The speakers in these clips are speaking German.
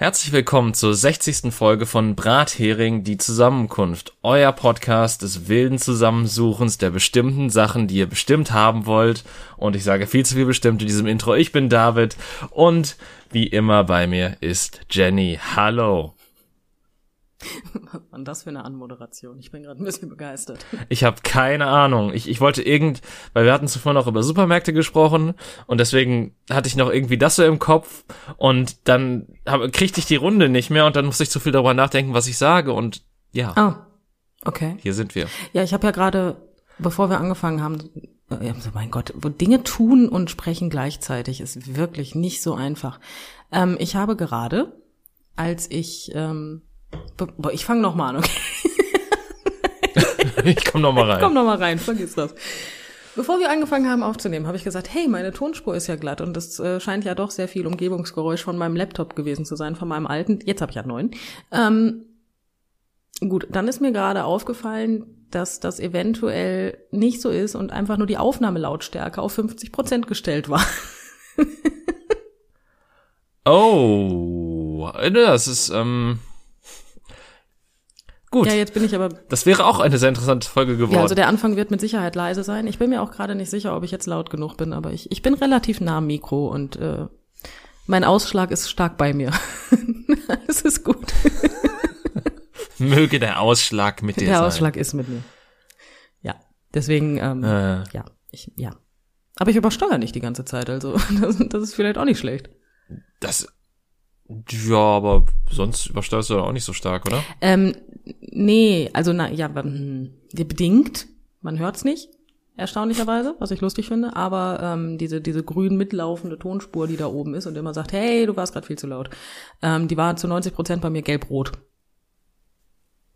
Herzlich willkommen zur 60. Folge von Brathering, die Zusammenkunft. Euer Podcast des wilden Zusammensuchens der bestimmten Sachen, die ihr bestimmt haben wollt. Und ich sage viel zu viel bestimmt in diesem Intro. Ich bin David und wie immer bei mir ist Jenny. Hallo. Was war das für eine Anmoderation? Ich bin gerade ein bisschen begeistert. Ich habe keine Ahnung. Ich, ich wollte irgend, weil wir hatten zuvor noch über Supermärkte gesprochen und deswegen hatte ich noch irgendwie das so im Kopf und dann hab, kriegte ich die Runde nicht mehr und dann musste ich zu viel darüber nachdenken, was ich sage und ja. Ah, okay. Hier sind wir. Ja, ich habe ja gerade, bevor wir angefangen haben, äh, mein Gott, wo Dinge tun und sprechen gleichzeitig ist wirklich nicht so einfach. Ähm, ich habe gerade, als ich ähm, ich fange noch mal an, okay? ich komm noch mal rein. Ich komm noch mal rein, vergiss das. Bevor wir angefangen haben aufzunehmen, habe ich gesagt, hey, meine Tonspur ist ja glatt und es äh, scheint ja doch sehr viel Umgebungsgeräusch von meinem Laptop gewesen zu sein, von meinem alten. Jetzt habe ich ja neuen. Ähm, gut, dann ist mir gerade aufgefallen, dass das eventuell nicht so ist und einfach nur die Aufnahmelautstärke auf 50 Prozent gestellt war. oh, das ist ähm Gut. Ja, jetzt bin ich aber. Das wäre auch eine sehr interessante Folge geworden. Ja, also der Anfang wird mit Sicherheit leise sein. Ich bin mir auch gerade nicht sicher, ob ich jetzt laut genug bin, aber ich, ich bin relativ nah am Mikro und äh, mein Ausschlag ist stark bei mir. Es ist gut. Möge der Ausschlag mit dir der sein. Der Ausschlag ist mit mir. Ja, deswegen, ähm, äh. ja, ich, ja. Aber ich übersteuere nicht die ganze Zeit, also das, das ist vielleicht auch nicht schlecht. Das ja, aber sonst übersteuerst du auch nicht so stark, oder? Ähm, nee, also na ja, hm, bedingt. Man hört's nicht, erstaunlicherweise, was ich lustig finde. Aber ähm, diese diese grün mitlaufende Tonspur, die da oben ist und immer sagt, hey, du warst gerade viel zu laut, ähm, die war zu 90 Prozent bei mir gelb-rot.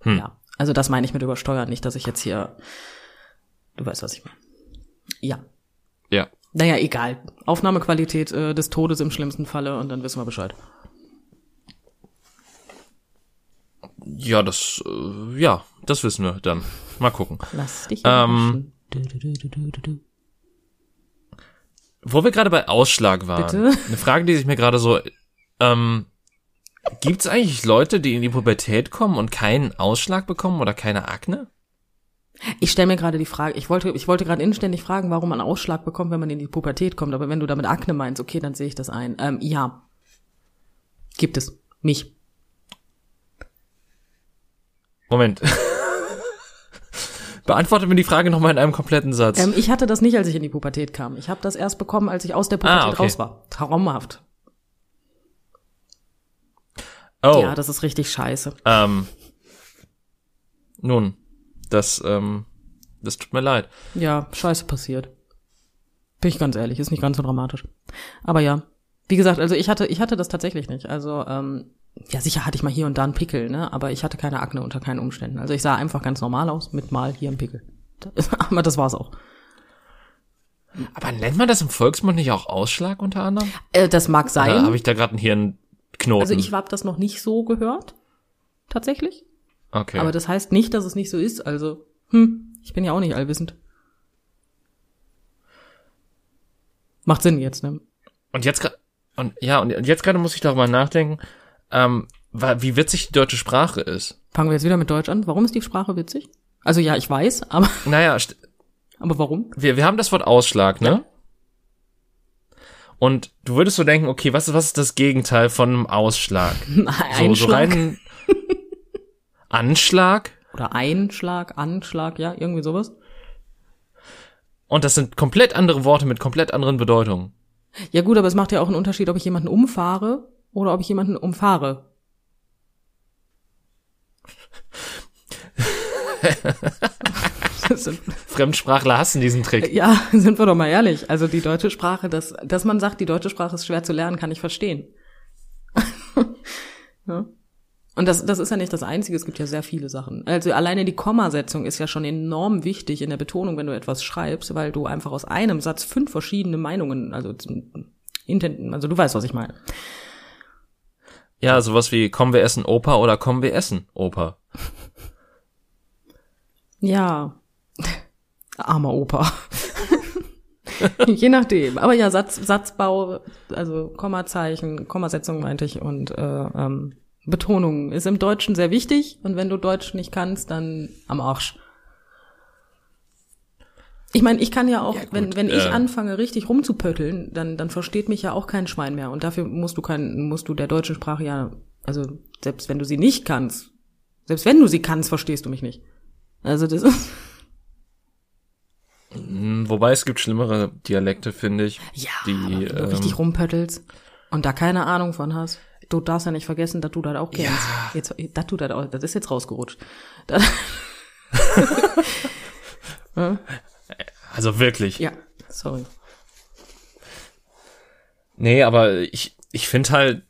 Hm. Ja, also das meine ich mit übersteuern, nicht, dass ich jetzt hier, du weißt, was ich meine. Ja. Ja. Naja, egal. Aufnahmequalität äh, des Todes im schlimmsten Falle und dann wissen wir Bescheid. Ja, das, äh, ja, das wissen wir dann. Mal gucken. Lass dich ähm, Wo wir gerade bei Ausschlag waren. Bitte? Eine Frage, die sich mir gerade so, ähm, gibt es eigentlich Leute, die in die Pubertät kommen und keinen Ausschlag bekommen oder keine Akne? Ich stelle mir gerade die Frage, ich wollte, ich wollte gerade inständig fragen, warum man Ausschlag bekommt, wenn man in die Pubertät kommt. Aber wenn du damit Akne meinst, okay, dann sehe ich das ein. Ähm, ja, gibt es. Mich. Moment. Beantworte mir die Frage nochmal in einem kompletten Satz. Ähm, ich hatte das nicht, als ich in die Pubertät kam. Ich habe das erst bekommen, als ich aus der Pubertät ah, okay. raus war. Traumhaft. Oh. Ja, das ist richtig scheiße. Ähm, nun, das, ähm, das tut mir leid. Ja, scheiße passiert. Bin ich ganz ehrlich, ist nicht ganz so dramatisch. Aber ja, wie gesagt, also ich hatte, ich hatte das tatsächlich nicht. Also ähm, ja, sicher hatte ich mal hier und da einen Pickel, ne? Aber ich hatte keine Akne unter keinen Umständen. Also ich sah einfach ganz normal aus mit mal hier ein Pickel. Aber das war's auch. Aber nennt man das im Volksmund nicht auch Ausschlag unter anderem? Äh, das mag sein. Habe ich da gerade einen Hirnknoten? Also ich habe das noch nicht so gehört, tatsächlich. Okay. Aber das heißt nicht, dass es nicht so ist. Also, hm, ich bin ja auch nicht allwissend. Macht Sinn jetzt, ne? Und jetzt und ja und jetzt gerade muss ich darüber nachdenken ähm, wie witzig die deutsche Sprache ist. Fangen wir jetzt wieder mit Deutsch an. Warum ist die Sprache witzig? Also ja, ich weiß, aber. Naja, aber warum? Wir, wir haben das Wort Ausschlag, ne? Ja. Und du würdest so denken, okay, was ist, was ist das Gegenteil von einem Ausschlag? Einschlag. So, so rein Anschlag? Oder Einschlag, Anschlag, ja, irgendwie sowas. Und das sind komplett andere Worte mit komplett anderen Bedeutungen. Ja gut, aber es macht ja auch einen Unterschied, ob ich jemanden umfahre oder ob ich jemanden umfahre. Fremdsprachler hassen diesen Trick. Ja, sind wir doch mal ehrlich. Also die deutsche Sprache, dass, dass man sagt, die deutsche Sprache ist schwer zu lernen, kann ich verstehen. ja. Und das, das ist ja nicht das Einzige, es gibt ja sehr viele Sachen. Also alleine die Kommasetzung ist ja schon enorm wichtig in der Betonung, wenn du etwas schreibst, weil du einfach aus einem Satz fünf verschiedene Meinungen, also, also du weißt, was ich meine. Ja, sowas wie kommen wir essen Opa oder kommen wir essen Opa. Ja. Armer Opa. Je nachdem. Aber ja, Satz, Satzbau, also Kommazeichen, Kommasetzung meinte ich und äh, ähm, Betonung ist im Deutschen sehr wichtig und wenn du Deutsch nicht kannst, dann am Arsch. Ich meine, ich kann ja auch, Ja, wenn, wenn ich äh. anfange, richtig rumzupötteln, dann, dann versteht mich ja auch kein Schwein mehr. Und dafür musst du kein, musst du der deutschen Sprache ja, also selbst wenn du sie nicht kannst, selbst wenn du sie kannst, verstehst du mich nicht. Also das ist. Hm, Wobei es gibt schlimmere Dialekte, finde ich. Ja, die, du ähm, richtig rumpöttelst und da keine Ahnung von hast, du darfst ja nicht vergessen, dass du das auch kennst. Jetzt, dass du das auch, das ist jetzt rausgerutscht. Das, Also wirklich. ja, sorry. Nee, aber ich, ich finde halt,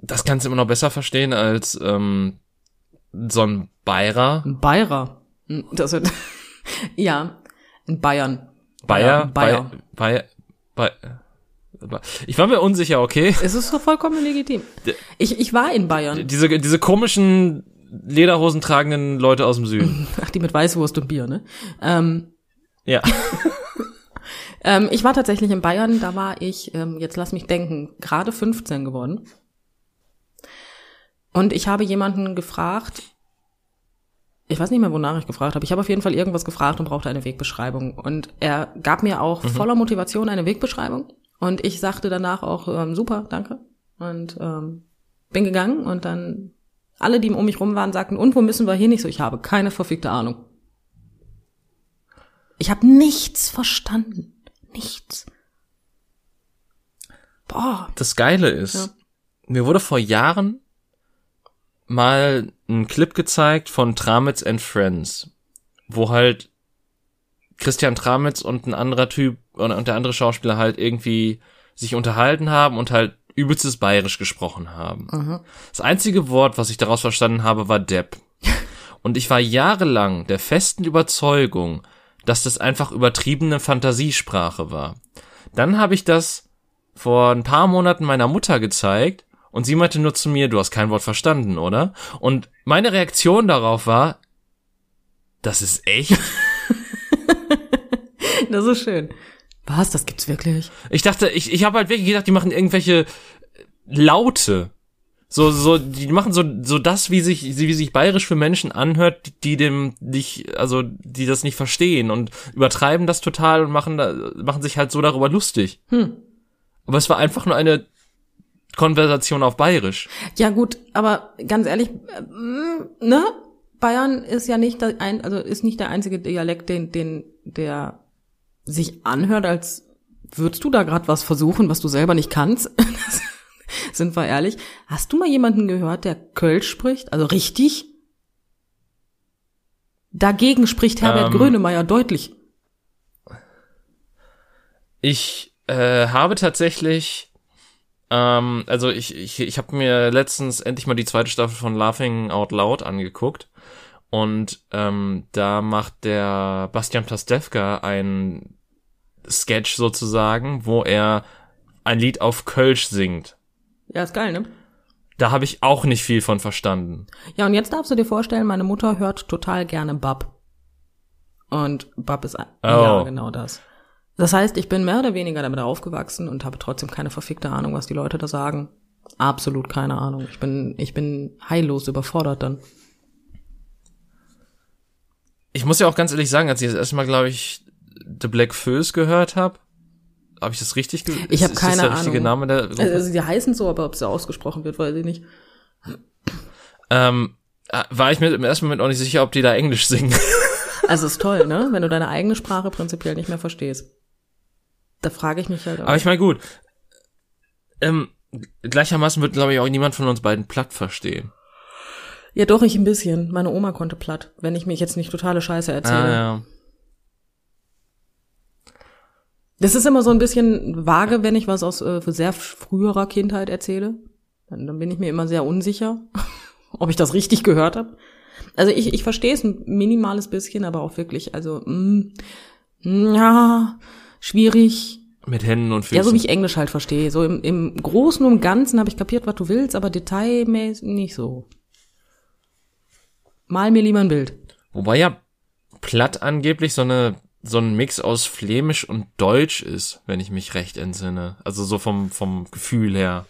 das kannst du immer noch besser verstehen als ähm, so ein Bayer. Ein Bayer. Hm, Das wird, ja, in Bayern. Bayer, Bayer. Bayer, Bayer. Ich war mir unsicher, okay. Es ist doch vollkommen legitim. Ich, ich war in Bayern. Diese, diese komischen Lederhosen tragenden Leute aus dem Süden. Ach, die mit Weißwurst und Bier, ne? Ähm, Ja. ähm, ich war tatsächlich in Bayern, da war ich, ähm, jetzt lass mich denken, gerade 15 geworden. Und ich habe jemanden gefragt, ich weiß nicht mehr, wonach ich gefragt habe. Ich habe auf jeden Fall irgendwas gefragt und brauchte eine Wegbeschreibung. Und er gab mir auch voller Motivation eine Wegbeschreibung. Und ich sagte danach auch, ähm, super, danke. Und ähm, bin gegangen und dann alle, die um mich rum waren, sagten, und wo müssen wir hin? Ich so, ich habe keine verfickte Ahnung. Ich habe nichts verstanden. Nichts. Boah. Das Geile ist, Ja. mir wurde vor Jahren mal ein Clip gezeigt von Tramitz and Friends, wo halt Christian Tramitz und ein anderer Typ und, und der andere Schauspieler halt irgendwie sich unterhalten haben und halt übelstes Bayerisch gesprochen haben. Das einzige Wort, was ich daraus verstanden habe, war Depp. Und ich war jahrelang der festen Überzeugung, dass das einfach übertriebene Fantasiesprache war. Dann habe ich das vor ein paar Monaten meiner Mutter gezeigt und sie meinte nur zu mir, du hast kein Wort verstanden, oder? Und meine Reaktion darauf war, das ist echt? Das ist schön. Was? Das gibt's wirklich? Ich dachte, ich, ich habe halt wirklich gedacht, die machen irgendwelche Laute. So, so, die machen so, so das, wie sich, wie sich bayerisch für Menschen anhört, die dem nicht, also, die das nicht verstehen und übertreiben das total und machen, da, machen sich halt so darüber lustig. Hm. Aber es war einfach nur eine Konversation auf bayerisch. Ja gut, aber ganz ehrlich, ähm, ne? Bayern ist ja nicht der ein, also ist nicht der einzige Dialekt, den, den, der sich anhört, als würdest du da gerade was versuchen, was du selber nicht kannst. Sind wir ehrlich? Hast du mal jemanden gehört, der Kölsch spricht? Also richtig? Dagegen spricht Herbert Ähm. Grönemeyer deutlich. Ich äh, habe tatsächlich, ähm, also ich, ich, ich habe mir letztens endlich mal die zweite Staffel von Laughing Out Loud angeguckt und ähm, da macht der Bastian Pastewka ein Sketch sozusagen, wo er ein Lied auf Kölsch singt. Ja, ist geil, ne? Da habe ich auch nicht viel von verstanden. Ja, und jetzt darfst du dir vorstellen, meine Mutter hört total gerne Bab. Und Bab ist, ein- ja, Oh. genau das. Das heißt, ich bin mehr oder weniger damit aufgewachsen und habe trotzdem keine verfickte Ahnung, was die Leute da sagen. Absolut keine Ahnung. Ich bin, ich bin heillos überfordert dann. Ich muss ja auch ganz ehrlich sagen, als ich das erste Mal, glaube ich, The Black Föß gehört habe, habe ich das richtig ge Ich hab ist, keine ist das der richtige Ahnung. Name der Gruppe? Also, die heißen so, aber ob sie ausgesprochen wird, weiß ich nicht. ähm, äh, war ich mir im ersten Moment auch nicht sicher, ob die da Englisch singen. Also ist toll, ne? Wenn du deine eigene Sprache prinzipiell nicht mehr verstehst. Da frage ich mich halt auch. Aber ich meine, gut. Ähm, gleichermaßen wird, glaube ich, auch niemand von uns beiden platt verstehen. ja, doch, ich ein bisschen. Meine Oma konnte platt, wenn ich mich jetzt nicht totale Scheiße erzähle. Ah, ja. Das ist immer so ein bisschen vage, wenn ich was aus äh, sehr früherer Kindheit erzähle. Dann, dann bin ich mir immer sehr unsicher, ob ich das richtig gehört habe. Also ich, ich verstehe es ein minimales bisschen, aber auch wirklich, also mm, ja, schwierig. Mit Händen und Füßen. Ja, so wie ich Englisch halt verstehe. So im, im Großen und Ganzen habe ich kapiert, was du willst, aber detailmäßig nicht so. Mal mir lieber ein Bild. Wobei ja platt angeblich so eine so ein Mix aus Flämisch und Deutsch ist, wenn ich mich recht entsinne. Also so vom, vom Gefühl her.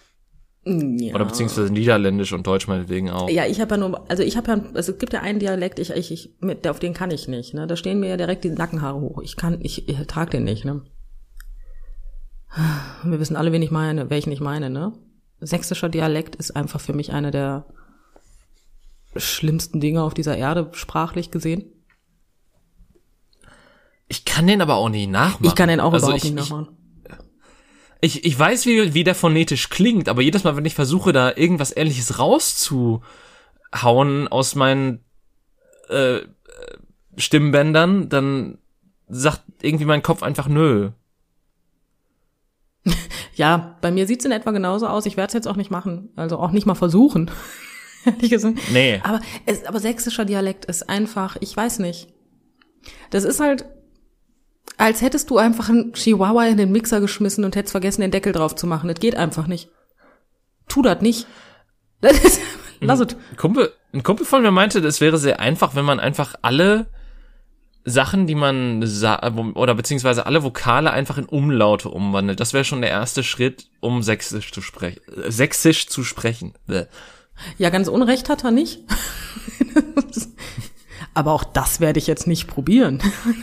Ja. Oder beziehungsweise Niederländisch und Deutsch meinetwegen auch. Ja, ich habe ja nur, also ich habe ja, also es gibt ja einen Dialekt, ich, ich, ich mit, auf den kann ich nicht. Ne? Da stehen mir ja direkt die Nackenhaare hoch. Ich kann, ich, ich trage den nicht. Ne? Wir wissen alle, wen ich meine, welchen ich meine. Ne? Sächsischer Dialekt ist einfach für mich eine der schlimmsten Dinge auf dieser Erde sprachlich gesehen. Ich kann den aber auch nicht nachmachen. Ich kann den auch also überhaupt ich, nicht ich, nachmachen. Ich, ich weiß, wie, wie der phonetisch klingt, aber jedes Mal, wenn ich versuche, da irgendwas ähnliches rauszuhauen aus meinen äh, Stimmbändern, dann sagt irgendwie mein Kopf einfach nö. Ja, bei mir sieht's in etwa genauso aus. Ich werde es jetzt auch nicht machen. Also auch nicht mal versuchen. Ehrlich gesagt. Nee. Aber, es, aber sächsischer Dialekt ist einfach, ich weiß nicht. Das ist halt, als hättest du einfach einen Chihuahua in den Mixer geschmissen und hättest vergessen, den Deckel drauf zu machen. Das geht einfach nicht. Tu das nicht. Das ist, lass es. Ein Kumpel, ein Kumpel von mir meinte, es wäre sehr einfach, wenn man einfach alle Sachen, die man oder beziehungsweise alle Vokale einfach in Umlaute umwandelt. Das wäre schon der erste Schritt, um sächsisch zu sprechen. Sächsisch zu sprechen. Bäh. Ja, ganz unrecht hat er nicht. aber auch das werde ich jetzt nicht probieren.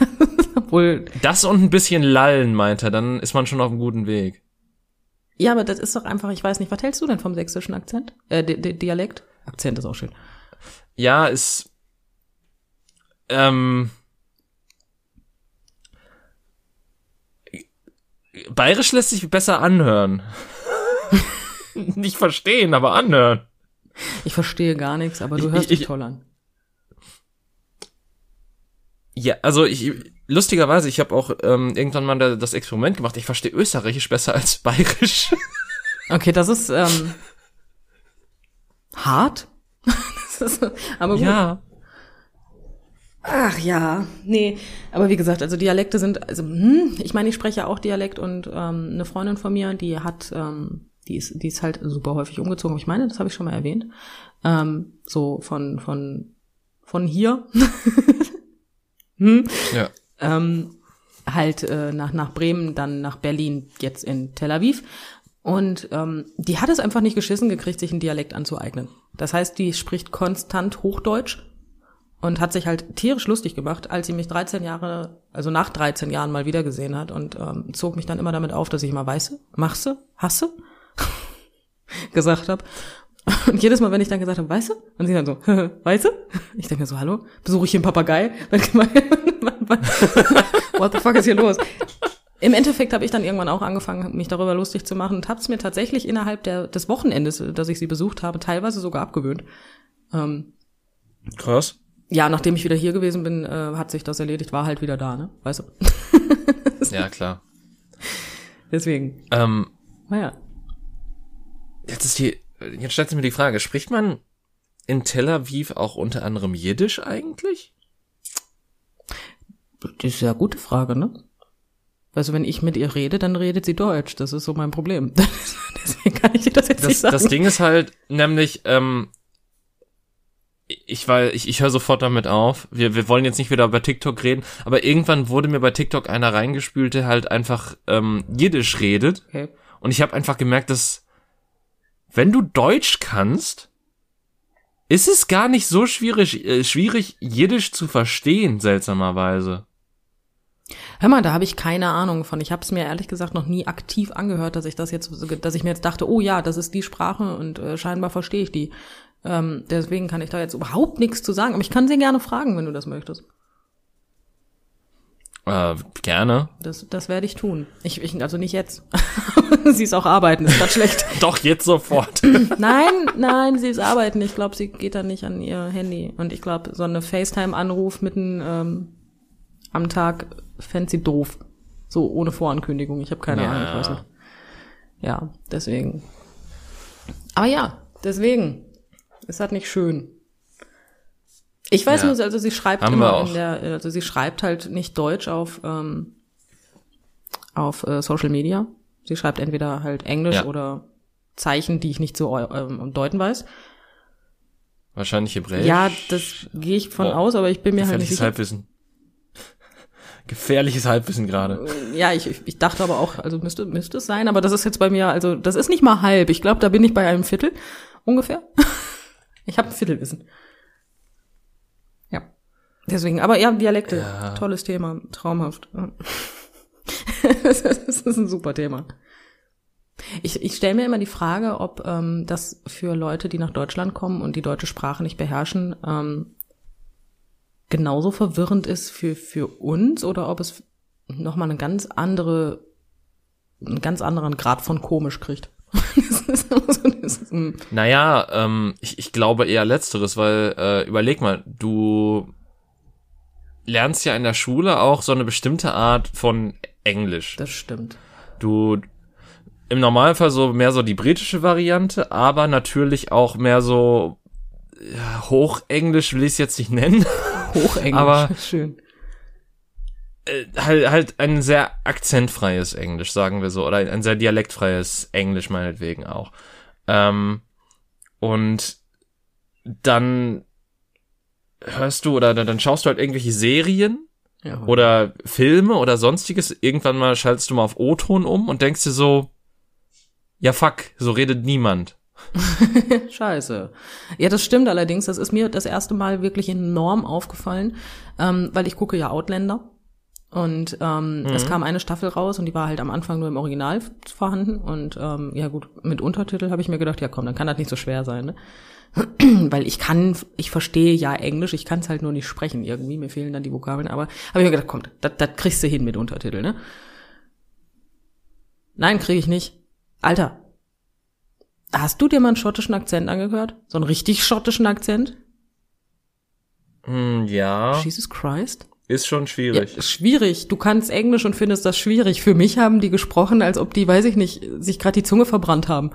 Obwohl, Das und ein bisschen lallen, meint er, dann ist man schon auf einem guten Weg. ja, aber das ist doch einfach, ich weiß nicht, was hältst du denn vom sächsischen Akzent? Äh, Di Di Dialekt? Akzent ist auch schön. Ja, ist ähm, Bayerisch lässt sich besser anhören. Nicht verstehen, aber anhören. Ich verstehe gar nichts, aber du Ich- hörst ich- dich toll an. Ja, also ich lustigerweise, ich habe auch ähm, irgendwann mal da- das Experiment gemacht. Ich verstehe Österreichisch besser als Bayerisch. Okay, das ist ähm, hart. ist, aber gut. ja. Ach ja, nee. Aber wie gesagt, also Dialekte sind, also hm, ich meine, ich spreche auch Dialekt und ähm, eine Freundin von mir, die hat, ähm, die ist, die ist halt super häufig umgezogen. Ich meine, das habe ich schon mal erwähnt. Ähm, so von von von hier, hm, Ja. ähm, halt äh, nach nach Bremen, dann nach Berlin, jetzt in Tel Aviv. Und ähm, die hat es einfach nicht geschissen gekriegt, sich einen Dialekt anzueignen. Das heißt, die spricht konstant Hochdeutsch und hat sich halt tierisch lustig gemacht, als sie mich 13 Jahre, also nach 13 Jahren mal wieder gesehen hat und ähm, zog mich dann immer damit auf, dass ich immer weiße, machse, hasse gesagt habe. Und jedes Mal, wenn ich dann gesagt habe, weiße, und sie dann so, weiße, ich denke mir so, hallo, besuche ich hier einen Papagei? What the fuck ist hier los? Im Endeffekt habe ich dann irgendwann auch angefangen, mich darüber lustig zu machen und habe es mir tatsächlich innerhalb der, des Wochenendes, dass ich sie besucht habe, teilweise sogar abgewöhnt. Ähm, Krass. ja, nachdem ich wieder hier gewesen bin, äh, hat sich das erledigt, war halt wieder da, ne? Weißt du? Ja, klar. Deswegen. Ähm, Naja. jetzt ist die, jetzt stellt sich mir die Frage, spricht man in Tel Aviv auch unter anderem Jiddisch eigentlich? Das ist ja eine gute Frage, ne? Also wenn ich mit ihr rede, dann redet sie Deutsch. Das ist so mein Problem. Deswegen kann ich dir das jetzt nicht Das, sagen. das Ding ist halt nämlich, ähm, ich weil ich, ich höre sofort damit auf. Wir, wir wollen jetzt nicht wieder über TikTok reden, aber irgendwann wurde mir bei TikTok einer reingespült, der halt einfach ähm, Jiddisch redet. okay. Und ich habe einfach gemerkt, dass wenn du Deutsch kannst, ist es gar nicht so schwierig, äh, schwierig Jiddisch zu verstehen, seltsamerweise. Hör mal, da habe ich keine Ahnung von. Ich habe es mir ehrlich gesagt noch nie aktiv angehört, dass ich das jetzt, dass ich mir jetzt dachte, oh ja, das ist die Sprache und äh, scheinbar verstehe ich die. Ähm, deswegen kann ich da jetzt überhaupt nichts zu sagen. Aber ich kann sie gerne fragen, wenn du das möchtest. Äh, gerne. Das, das werde ich tun. Ich, ich, also nicht jetzt. sie ist auch arbeiten, ist grad schlecht. Doch, jetzt sofort. Nein, nein, sie ist arbeiten. Ich glaube, sie geht dann nicht an ihr Handy. Und ich glaube, so eine FaceTime-Anruf mitten ähm, am Tag fände sie doof. So ohne Vorankündigung. Ich habe keine Ja. Ahnung, ich weiß nicht. Ja, deswegen. Aber ja, deswegen. Ist halt nicht schön. Ich weiß Ja. nur, also sie schreibt Haben immer in der, also sie schreibt halt nicht Deutsch auf, ähm, auf äh, Social Media. Sie schreibt entweder halt Englisch Ja. oder Zeichen, die ich nicht so ähm, deuten weiß. Wahrscheinlich Hebräisch. Ja, das gehe ich von Boah, aus, aber ich bin mir halt nicht Gefährliches sicher. Halbwissen. Gefährliches Halbwissen gerade. Ja, ich, ich dachte aber auch, also müsste, müsste es sein, aber das ist jetzt bei mir, also das ist nicht mal halb. Ich glaube, da bin ich bei einem Viertel ungefähr. Ich habe ein Viertelwissen. Deswegen, aber ja, Dialekte, Ja. tolles Thema, traumhaft. Das ist ein super Thema. Ich, ich stelle mir immer die Frage, ob ähm, das für Leute, die nach Deutschland kommen und die deutsche Sprache nicht beherrschen, ähm, genauso verwirrend ist für, für uns oder ob es nochmal eine ganz andere, einen ganz anderen Grad von komisch kriegt. mm. Naja, ähm, ich, ich glaube eher letzteres, weil äh, überleg mal, du lernst ja in der Schule auch so eine bestimmte Art von Englisch. das stimmt. Du im Normalfall so mehr so die britische Variante, aber natürlich auch mehr so ja, Hochenglisch will ich es jetzt nicht nennen. Hochenglisch. Aber- schön. Äh, halt, halt ein sehr akzentfreies Englisch, sagen wir so, oder ein sehr dialektfreies Englisch meinetwegen auch. Ähm, und dann hörst du oder dann schaust du halt irgendwelche Serien Ja. oder Filme oder sonstiges. Irgendwann mal schaltest du mal auf O-Ton um und denkst dir so, ja fuck, so redet niemand. Scheiße. Ja, das stimmt allerdings. Das ist mir das erste Mal wirklich enorm aufgefallen, ähm, weil ich gucke ja Outlander. Und ähm, Mhm. es kam eine Staffel raus und die war halt am Anfang nur im Original vorhanden. Und ähm, ja gut, mit Untertitel habe ich mir gedacht, ja komm, dann kann das nicht so schwer sein, ne? weil ich kann, ich verstehe ja Englisch, ich kann es halt nur nicht sprechen irgendwie, mir fehlen dann die Vokabeln, aber habe ich mir gedacht, komm, das kriegst du hin mit Untertitel, ne? Nein, kriege ich nicht. Alter, hast du dir mal einen schottischen Akzent angehört? So einen richtig schottischen Akzent? Hm, ja, Jesus Christ. ist schon Ja, schwierig. schwierig. Du kannst Englisch und findest das schwierig. Für mich haben die gesprochen, als ob die, weiß ich nicht, sich gerade die Zunge verbrannt haben.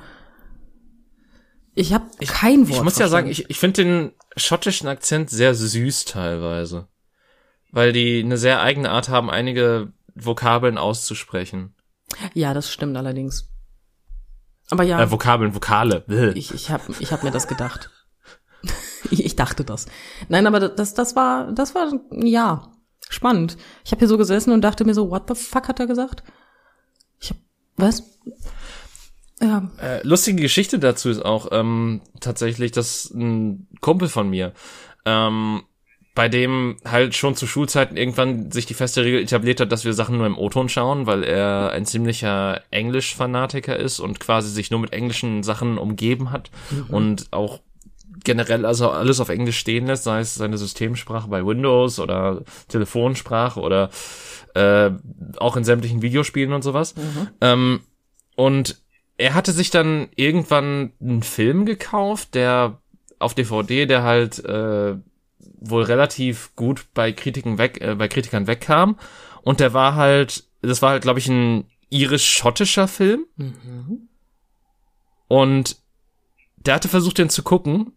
Ich habe kein Wort. Ich muss ja sagen, verstanden. ich, ich finde den schottischen Akzent sehr süß teilweise. Weil die eine sehr eigene Art haben, einige Vokabeln auszusprechen. ja, das stimmt allerdings. Aber ja, Äh, Vokabeln, Vokale. Ich, ich habe ich hab mir das gedacht. ich, ich dachte das. Nein, aber das, das war, das war, ja, spannend. Ich habe hier so gesessen und dachte mir so, what the fuck hat er gesagt? Ich hab, was? Ja, Äh, lustige Geschichte dazu ist auch ähm, tatsächlich, dass ein Kumpel von mir, ähm, bei dem halt schon zu Schulzeiten irgendwann sich die feste Regel etabliert hat, dass wir Sachen nur im O-Ton schauen, weil er ein ziemlicher Englisch-Fanatiker ist und quasi sich nur mit englischen Sachen umgeben hat und auch generell also alles auf Englisch stehen lässt, sei es seine Systemsprache bei Windows oder Telefonsprache oder äh, auch in sämtlichen Videospielen und sowas. Ähm, und er hatte sich dann irgendwann einen Film gekauft, der auf DVD, der halt äh, wohl relativ gut bei Kritiken weg, äh, bei Kritikern wegkam. Und der war halt, das war halt, glaube ich, ein irisch-schottischer Film. Und der hatte versucht, den zu gucken.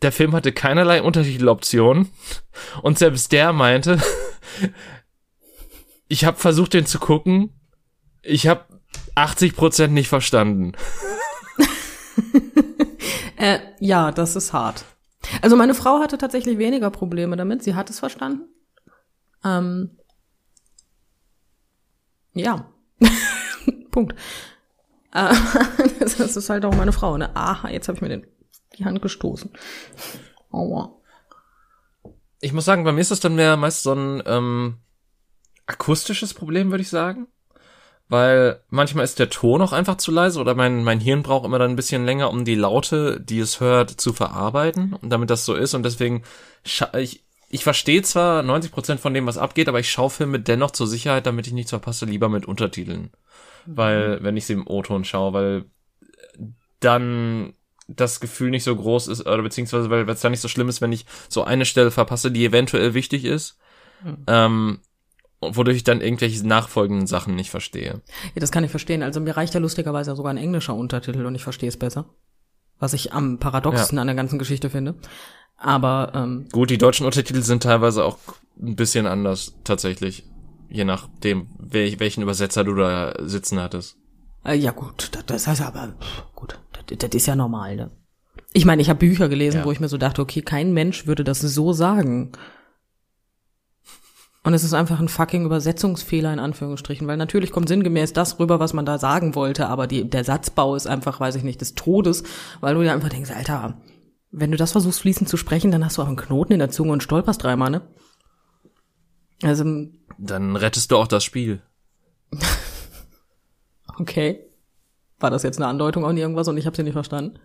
Der Film hatte keinerlei Untertiteloption. Und selbst der meinte, ich habe versucht, den zu gucken. Ich habe 80% nicht verstanden. Äh, ja, das ist hart. Also meine Frau hatte tatsächlich weniger Probleme damit. Sie hat es verstanden. Ähm, ja. Punkt. Äh, das ist halt auch meine Frau. Ne? Aha, jetzt habe ich mir den, die Hand gestoßen. Aua. Ich muss sagen, bei mir ist das dann mehr meist so ein ähm, akustisches Problem, würde ich sagen. Weil manchmal ist der Ton auch einfach zu leise oder mein, mein Hirn braucht immer dann ein bisschen länger, um die Laute, die es hört, zu verarbeiten. Und damit das so ist und deswegen, ich, ich verstehe zwar 90% von dem, was abgeht, aber ich schaue Filme dennoch zur Sicherheit, damit ich nichts verpasse, lieber mit Untertiteln. Weil, wenn ich sie im O-Ton schaue, weil dann das Gefühl nicht so groß ist, oder beziehungsweise weil es dann nicht so schlimm ist, wenn ich so eine Stelle verpasse, die eventuell wichtig ist, ähm, wodurch ich dann irgendwelche nachfolgenden Sachen nicht verstehe. Ja, das kann ich verstehen. Also mir reicht ja lustigerweise sogar ein englischer Untertitel und ich verstehe es besser. Was ich am paradoxen an der ganzen Geschichte finde. Aber ähm, Gut, die deutschen Untertitel sind teilweise auch ein bisschen anders, tatsächlich. Je nachdem, wel welchen Übersetzer du da sitzen hattest. Äh, ja gut, das, das heißt aber, gut, das, das ist ja normal, ne? Ich meine, ich habe Bücher gelesen, Ja. wo ich mir so dachte, okay, kein Mensch würde das so sagen. Und es ist einfach ein fucking Übersetzungsfehler in Anführungsstrichen, weil natürlich kommt sinngemäß das rüber, was man da sagen wollte, aber die, der Satzbau ist einfach, weiß ich nicht, des Todes, weil du dir einfach denkst, Alter, wenn du das versuchst fließend zu sprechen, dann hast du auch einen Knoten in der Zunge und stolperst dreimal, ne? Also, Dann rettest du auch das Spiel. okay. War das jetzt eine Andeutung an irgendwas und ich habe sie nicht verstanden?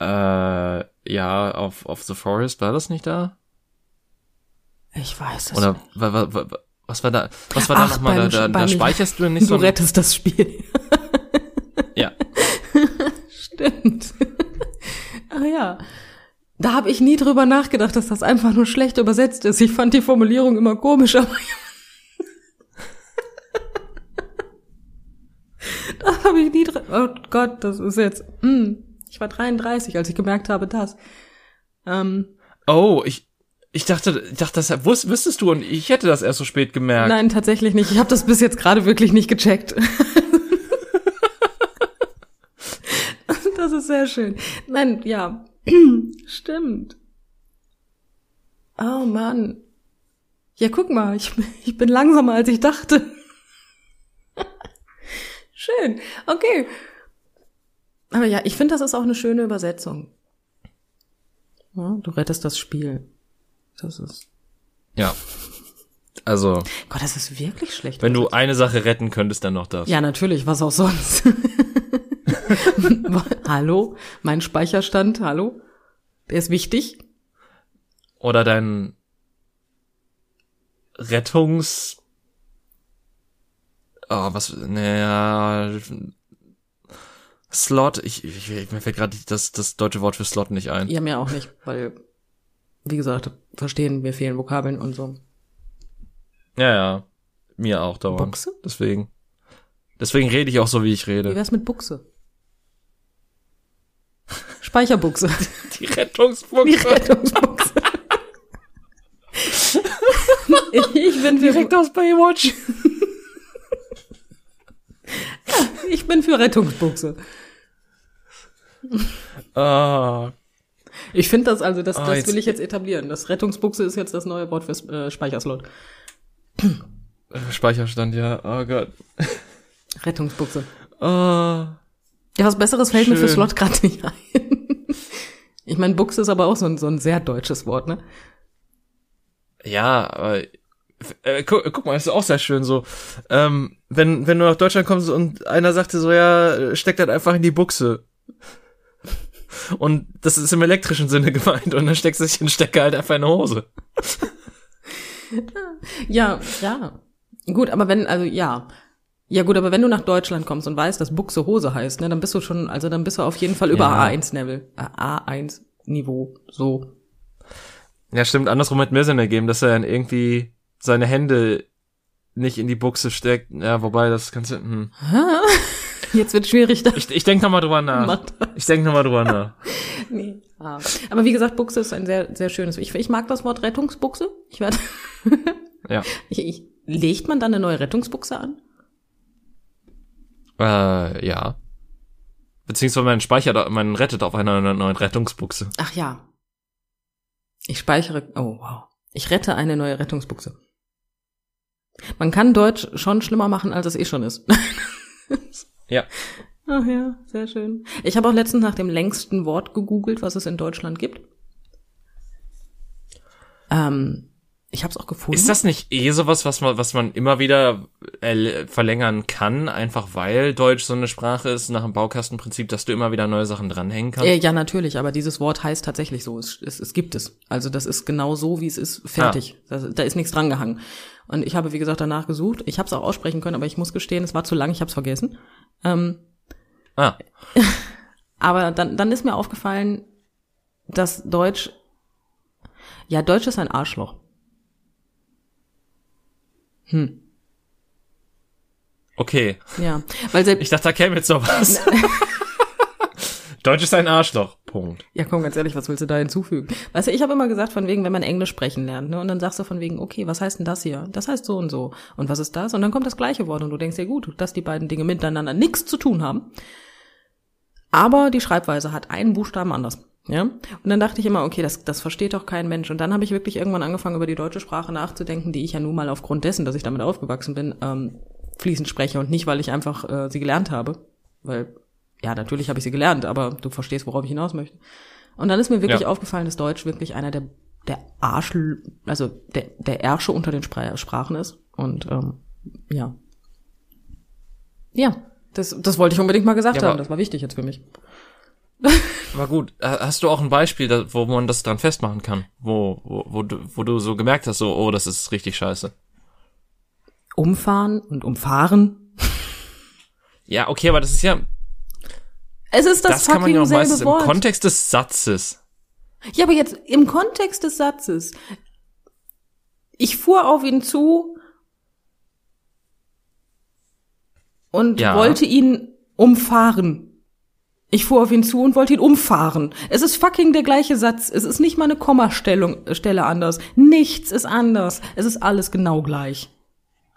Äh, ja, auf, auf The Forest war das nicht da? Ich weiß es Oder nicht. wa, wa, wa, was war da, was war da Ach, nochmal? Da, beim- da, da beim- speicherst du nicht Du so. ein- rettest das Spiel. Ja. Stimmt. Ach ja. Da habe ich nie drüber nachgedacht, dass das einfach nur schlecht übersetzt ist. Ich fand die Formulierung immer komisch, aber da habe ich nie drin. Oh Gott, das ist jetzt. Hm. Ich war 33, als ich gemerkt habe, das. Ähm, Oh, ich, ich dachte, ich dachte, das wus, wüsstest du und ich hätte das erst so spät gemerkt. nein, tatsächlich nicht. Ich habe das bis jetzt gerade wirklich nicht gecheckt. das ist sehr schön. Nein, ja. Stimmt. Oh Mann. Ja, guck mal, ich, ich bin langsamer, als ich dachte. Schön. Okay. Aber ja, ich finde, das ist auch eine schöne Übersetzung. Ja, du rettest das Spiel. Das ist. Ja. Also, Gott, das ist wirklich schlecht. wenn du eine Sache retten könntest, dann noch das. Ja, natürlich, was auch sonst. hallo? Mein Speicherstand, hallo? Der ist wichtig. Oder dein Rettungs... Oh, was, naja, Slot, ich, ich, ich mir fällt gerade das, das deutsche Wort für Slot nicht ein. Ja, mir auch nicht, weil, wie gesagt, verstehen, mir fehlen Vokabeln und so. Ja, ja. Mir auch dauernd. Buchse? Deswegen. Deswegen rede ich auch so, wie ich Wie rede. wär's mit Buchse? Speicherbuchse. Die Rettungsbuchse. Die Rettungsbuchse. ich bin für, Direkt aus Baywatch. ich bin für Rettungsbuchse. Ah, Ich finde das also, das, Ah, das will ich jetzt etablieren. Das Rettungsbuchse ist jetzt das neue Wort für äh, Speicherslot. äh, Speicherstand, ja. Oh Gott. Rettungsbuchse. Ah. Ja, was Besseres fällt mir für Schön. Slot gerade nicht ein. Ich meine, Buchse ist aber auch so ein, so ein sehr deutsches Wort, ne? Ja, aber äh, guck, guck mal, das ist auch sehr schön so. Ähm, wenn, wenn du nach Deutschland kommst und einer sagte so, ja, steck das einfach in die Buchse. Und das ist im elektrischen Sinne gemeint und dann steckst du sich den Stecker halt einfach in die Hose. Ja, ja. Gut, aber wenn, also ja. Ja gut, aber wenn du nach Deutschland kommst und weißt, dass Buchse Hose heißt, ne, dann bist du schon, also dann bist du auf jeden Fall über Ja. A1-Level. Äh, A1-Niveau, so. Ja, stimmt, andersrum hätte mehr Sinn ergeben, dass er dann irgendwie seine Hände nicht in die Buchse steckt. Ja, wobei, das kannst du, hm. Jetzt wird schwierig. Ich, ich denk noch mal drüber nach. Ich denk noch mal drüber nach. Nee. Ah. Aber wie gesagt, Buchse ist ein sehr, sehr schönes. Ich, ich mag das Wort Rettungsbuchse. Ich werde. Ja. ich, ich, legt man dann eine neue Rettungsbuchse an? Äh, ja. Beziehungsweise man speichert, man rettet auf einer neuen Rettungsbuchse. Ach ja. Ich speichere. Oh wow. Ich rette eine neue Rettungsbuchse. Man kann Deutsch schon schlimmer machen, als es eh schon ist. Ja. Ach ja, sehr schön. Ich habe auch letztens nach dem längsten Wort gegoogelt, was es in Deutschland gibt. Ähm, ich habe es auch gefunden. Ist das nicht eh sowas, was man, was man immer wieder äh, verlängern kann, einfach weil Deutsch so eine Sprache ist, nach dem Baukastenprinzip, dass du immer wieder neue Sachen dranhängen kannst? Äh, ja, natürlich, aber dieses Wort heißt tatsächlich so. Es, es, es gibt es. Also das ist genau so, wie es ist, fertig. Da, da ist nichts drangehangen. Und ich habe, wie gesagt, danach gesucht. Ich habe es auch aussprechen können, aber ich muss gestehen, es war zu lang, ich habe es vergessen. Ähm, Ah, aber dann, dann ist mir aufgefallen, dass Deutsch, ja, Deutsch ist ein Arschloch. Hm, okay. ja, weil selbst, Ich dachte, da käme jetzt noch was. Deutsch ist ein Arschloch. Punkt. Ja, komm, ganz ehrlich, was willst du da hinzufügen? Weißt du, ich habe immer gesagt, von wegen, wenn man Englisch sprechen lernt, ne, und dann sagst du von wegen, okay, was heißt denn das hier? Das heißt so und so. Und was ist das? Und dann kommt das gleiche Wort und du denkst dir, gut, dass die beiden Dinge miteinander nichts zu tun haben. Aber die Schreibweise hat einen Buchstaben anders. Ja, und dann dachte ich immer, okay, das, das versteht doch kein Mensch. Und dann habe ich wirklich irgendwann angefangen, über die deutsche Sprache nachzudenken, die ich ja nun mal aufgrund dessen, dass ich damit aufgewachsen bin, ähm, fließend spreche und nicht, weil ich einfach äh, sie gelernt habe. Weil, ja, natürlich habe ich sie gelernt, aber du verstehst, worauf ich hinaus möchte. Und dann ist mir wirklich Ja. aufgefallen, dass Deutsch wirklich einer der, der Arsch, also der, der Ärsche unter den Spra Sprachen ist. Und ähm, ja. Ja, das, das wollte ich unbedingt mal gesagt Ja, haben. Das war wichtig jetzt für mich. Aber gut, ha- hast du auch ein Beispiel, wo man das dran festmachen kann? Wo, wo, wo, du, wo du so gemerkt hast, so, oh, das ist richtig scheiße. Umfahren und umfahren. Ja, okay, aber das ist ja, Es ist das, das, kann man fucking ja auch selbe meistens im Wort. Kontext des Satzes. Ja, aber jetzt im Kontext des Satzes. Ich fuhr auf ihn zu und Ja. wollte ihn umfahren. Ich fuhr auf ihn zu und wollte ihn umfahren. Es ist fucking der gleiche Satz. Es ist nicht mal eine Kommastellung, Stelle anders. Nichts ist anders. Es ist alles genau gleich.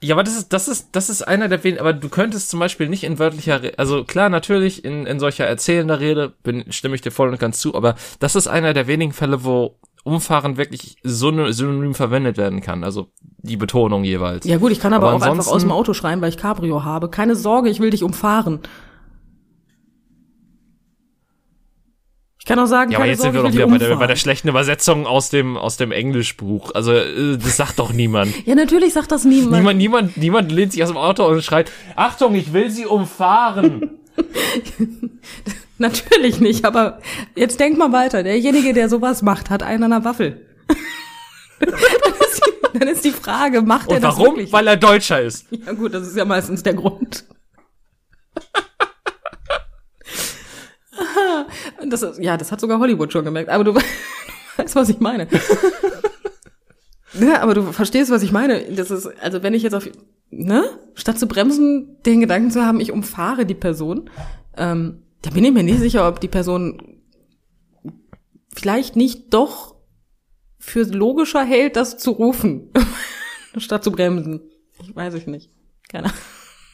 Ja, aber das ist, das ist, das ist einer der wenigen, aber du könntest zum Beispiel nicht in wörtlicher, Re also klar, natürlich in, in solcher erzählender Rede bin, stimme ich dir voll und ganz zu, aber das ist einer der wenigen Fälle, wo Umfahren wirklich syn- synonym verwendet werden kann, also die Betonung jeweils. Ja gut, ich kann aber, Aber auch einfach aus dem Auto schreien, weil ich Cabrio habe. Keine Sorge, ich will dich umfahren. Kann auch sagen, Ja, aber jetzt Sorge, sind wir doch wieder bei der, bei der schlechten Übersetzung aus dem, aus dem Englischbuch. Also, äh, das sagt doch niemand. Ja, natürlich sagt das niemand. Niemand, niemand, niemand lehnt sich aus dem Auto und schreit, Achtung, ich will sie umfahren. Natürlich nicht, aber jetzt denk mal weiter. Derjenige, der sowas macht, hat einen an der Waffel. dann, ist die, dann ist die Frage, macht er Und das warum? wirklich? Weil er Deutscher ist. ja gut, das ist ja meistens der Grund. Und das ja, das hat sogar Hollywood schon gemerkt. Aber du, we- du weißt, was ich meine. ja, aber du verstehst, was ich meine. Das ist, also wenn ich jetzt auf, ne, statt zu bremsen, den Gedanken zu haben, ich umfahre die Person, ähm, da bin ich mir nicht sicher, ob die Person vielleicht nicht doch für logischer hält, das zu rufen, statt zu bremsen. Ich weiß ich nicht. Keine Ahnung.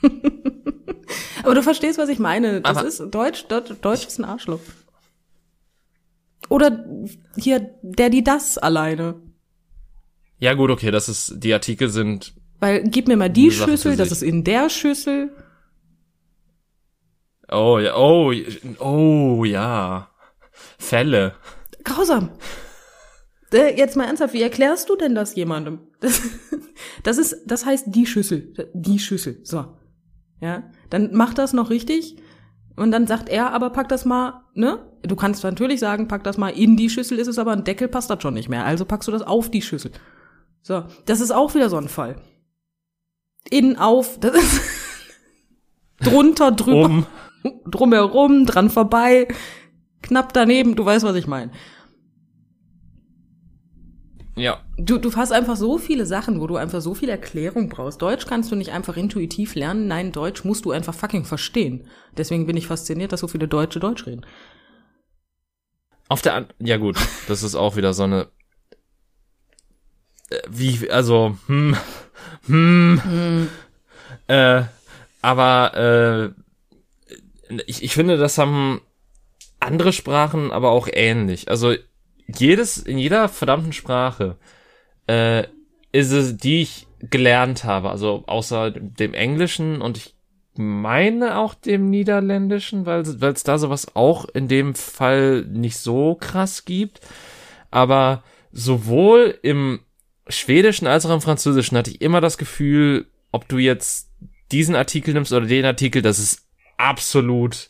Aber du verstehst, was ich meine. Das Aber- ist Deutsch, Deutsch, Deutsch ist ein Arschloch. Oder hier der, die das alleine. Ja gut, okay, das ist, die Artikel sind, Weil gib mir mal die Sache Schüssel, das ist in der Schüssel. oh ja, oh, oh ja, Fälle. Grausam. Äh, Jetzt mal ernsthaft, wie erklärst du denn das jemandem? Das, das ist, das heißt die Schüssel. Die Schüssel. So. Ja. Dann mach das noch richtig. Und dann sagt er, aber pack das mal, ne? Du kannst natürlich sagen, pack das mal in die Schüssel, ist es aber ein Deckel, passt das schon nicht mehr. Also packst du das auf die Schüssel. So. Das ist auch wieder so ein Fall. Innen auf, das ist drunter, drüber, Um, drumherum, dran vorbei, knapp daneben, du weißt, was ich meine. Ja, Du, du hast einfach so viele Sachen, wo du einfach so viel Erklärung brauchst. Deutsch kannst du nicht einfach intuitiv lernen. Nein, Deutsch musst du einfach fucking verstehen. Deswegen bin ich fasziniert, dass so viele Deutsche Deutsch reden. auf der, an ja gut, das ist auch wieder so eine, äh, wie, also, hm, hm, äh, aber, äh, ich, ich finde, das haben andere Sprachen aber auch ähnlich. Also, jedes, in jeder verdammten Sprache, äh, ist es, die ich gelernt habe, also außer dem Englischen und ich meine auch dem Niederländischen, weil es da sowas auch in dem Fall nicht so krass gibt. Aber sowohl im Schwedischen als auch im Französischen hatte ich immer das Gefühl, ob du jetzt diesen Artikel nimmst oder den Artikel, das ist absolut.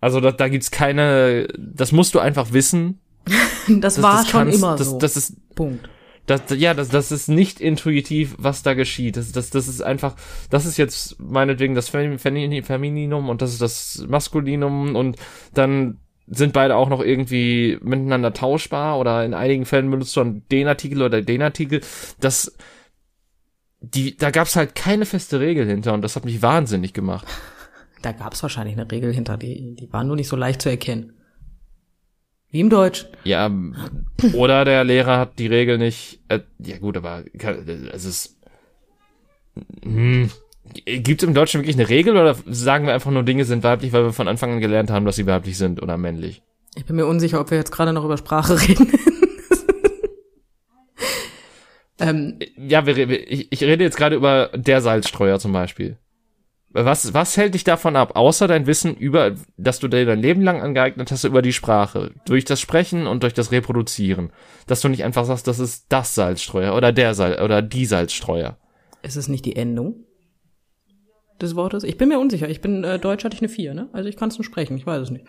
Also da, da gibt's keine, das musst du einfach wissen. Das, Das, war das schon kannst- immer das, so. Das ist Punkt. das, ja, das, das ist nicht intuitiv, was da geschieht. Das, das, das ist einfach, das ist jetzt meinetwegen das Fem- Fem- Femininum und das ist das Maskulinum und dann sind beide auch noch irgendwie miteinander tauschbar oder in einigen Fällen benutzt du dann den Artikel oder den Artikel. Das, die, da gab's halt keine feste Regel hinter und das hat mich wahnsinnig gemacht. Da gab es wahrscheinlich eine Regel hinter, die, die war nur nicht so leicht zu erkennen. Wie im Deutsch. Ja, oder der Lehrer hat die Regel nicht. Äh, ja gut, aber es ist. Hm, Gibt es im Deutschen wirklich eine Regel oder sagen wir einfach nur Dinge sind weiblich, weil wir von Anfang an gelernt haben, dass sie weiblich sind oder männlich? Ich bin mir unsicher, ob wir jetzt gerade noch über Sprache reden. ähm, ja, wir, ich, ich rede jetzt gerade über der Salzstreuer zum Beispiel. Was, was hält dich davon ab, außer dein Wissen über, dass du dir dein Leben lang angeeignet hast über die Sprache, durch das Sprechen und durch das Reproduzieren, dass du nicht einfach sagst, das ist das Salzstreuer oder der Salz oder die Salzstreuer. Ist es nicht die Endung des Wortes? Ich bin mir unsicher. Ich bin äh, Deutsch hatte ich eine 4, ne? Also ich kann es nur sprechen, ich weiß es nicht.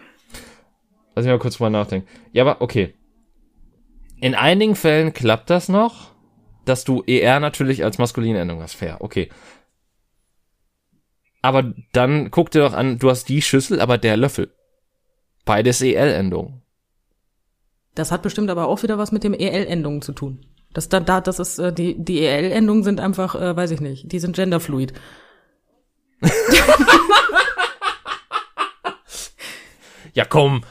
Lass mich mal kurz mal nachdenken. Ja, aber okay. In einigen Fällen klappt das noch, dass du ER natürlich als maskuline Endung hast. Fair, okay. Aber dann guck dir doch an, du hast die Schüssel, aber der Löffel. Beides EL-Endung. Das hat bestimmt aber auch wieder was mit dem EL-Endungen zu tun. Das, da, da, das ist, äh, die, die EL-Endungen sind einfach, äh, weiß ich nicht, die sind genderfluid. ja, komm.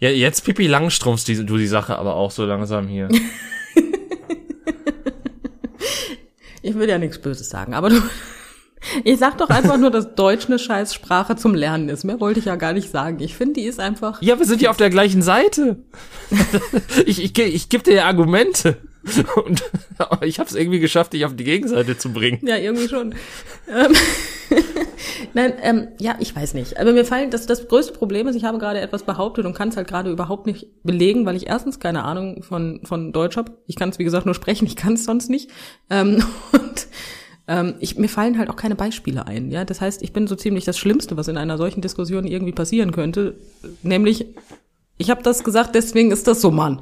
Ja, jetzt Pipi Langstrumpfst die, du die Sache aber auch so langsam hier. ich will ja nichts Böses sagen, aber du, ich sag doch einfach nur, dass Deutsch eine scheiß Sprache zum Lernen ist. Mehr wollte ich ja gar nicht sagen. Ich finde, die ist einfach. Ja, wir sind ja auf der gleichen Seite. ich ich, ich gebe dir ja Argumente. Und ich habe es irgendwie geschafft, dich auf die Gegenseite zu bringen. Ja, irgendwie schon. Ähm, Nein, ähm, ja, ich weiß nicht. Aber mir fallen, dass das größte Problem ist, ich habe gerade etwas behauptet und kann es halt gerade überhaupt nicht belegen, weil ich erstens keine Ahnung von, von Deutsch habe. Ich kann es, wie gesagt, nur sprechen, ich kann es sonst nicht. Ähm, und ähm, ich, mir fallen halt auch keine Beispiele ein. Ja, das heißt, ich bin so ziemlich das Schlimmste, was in einer solchen Diskussion irgendwie passieren könnte, nämlich ich habe das gesagt, deswegen ist das so, Mann.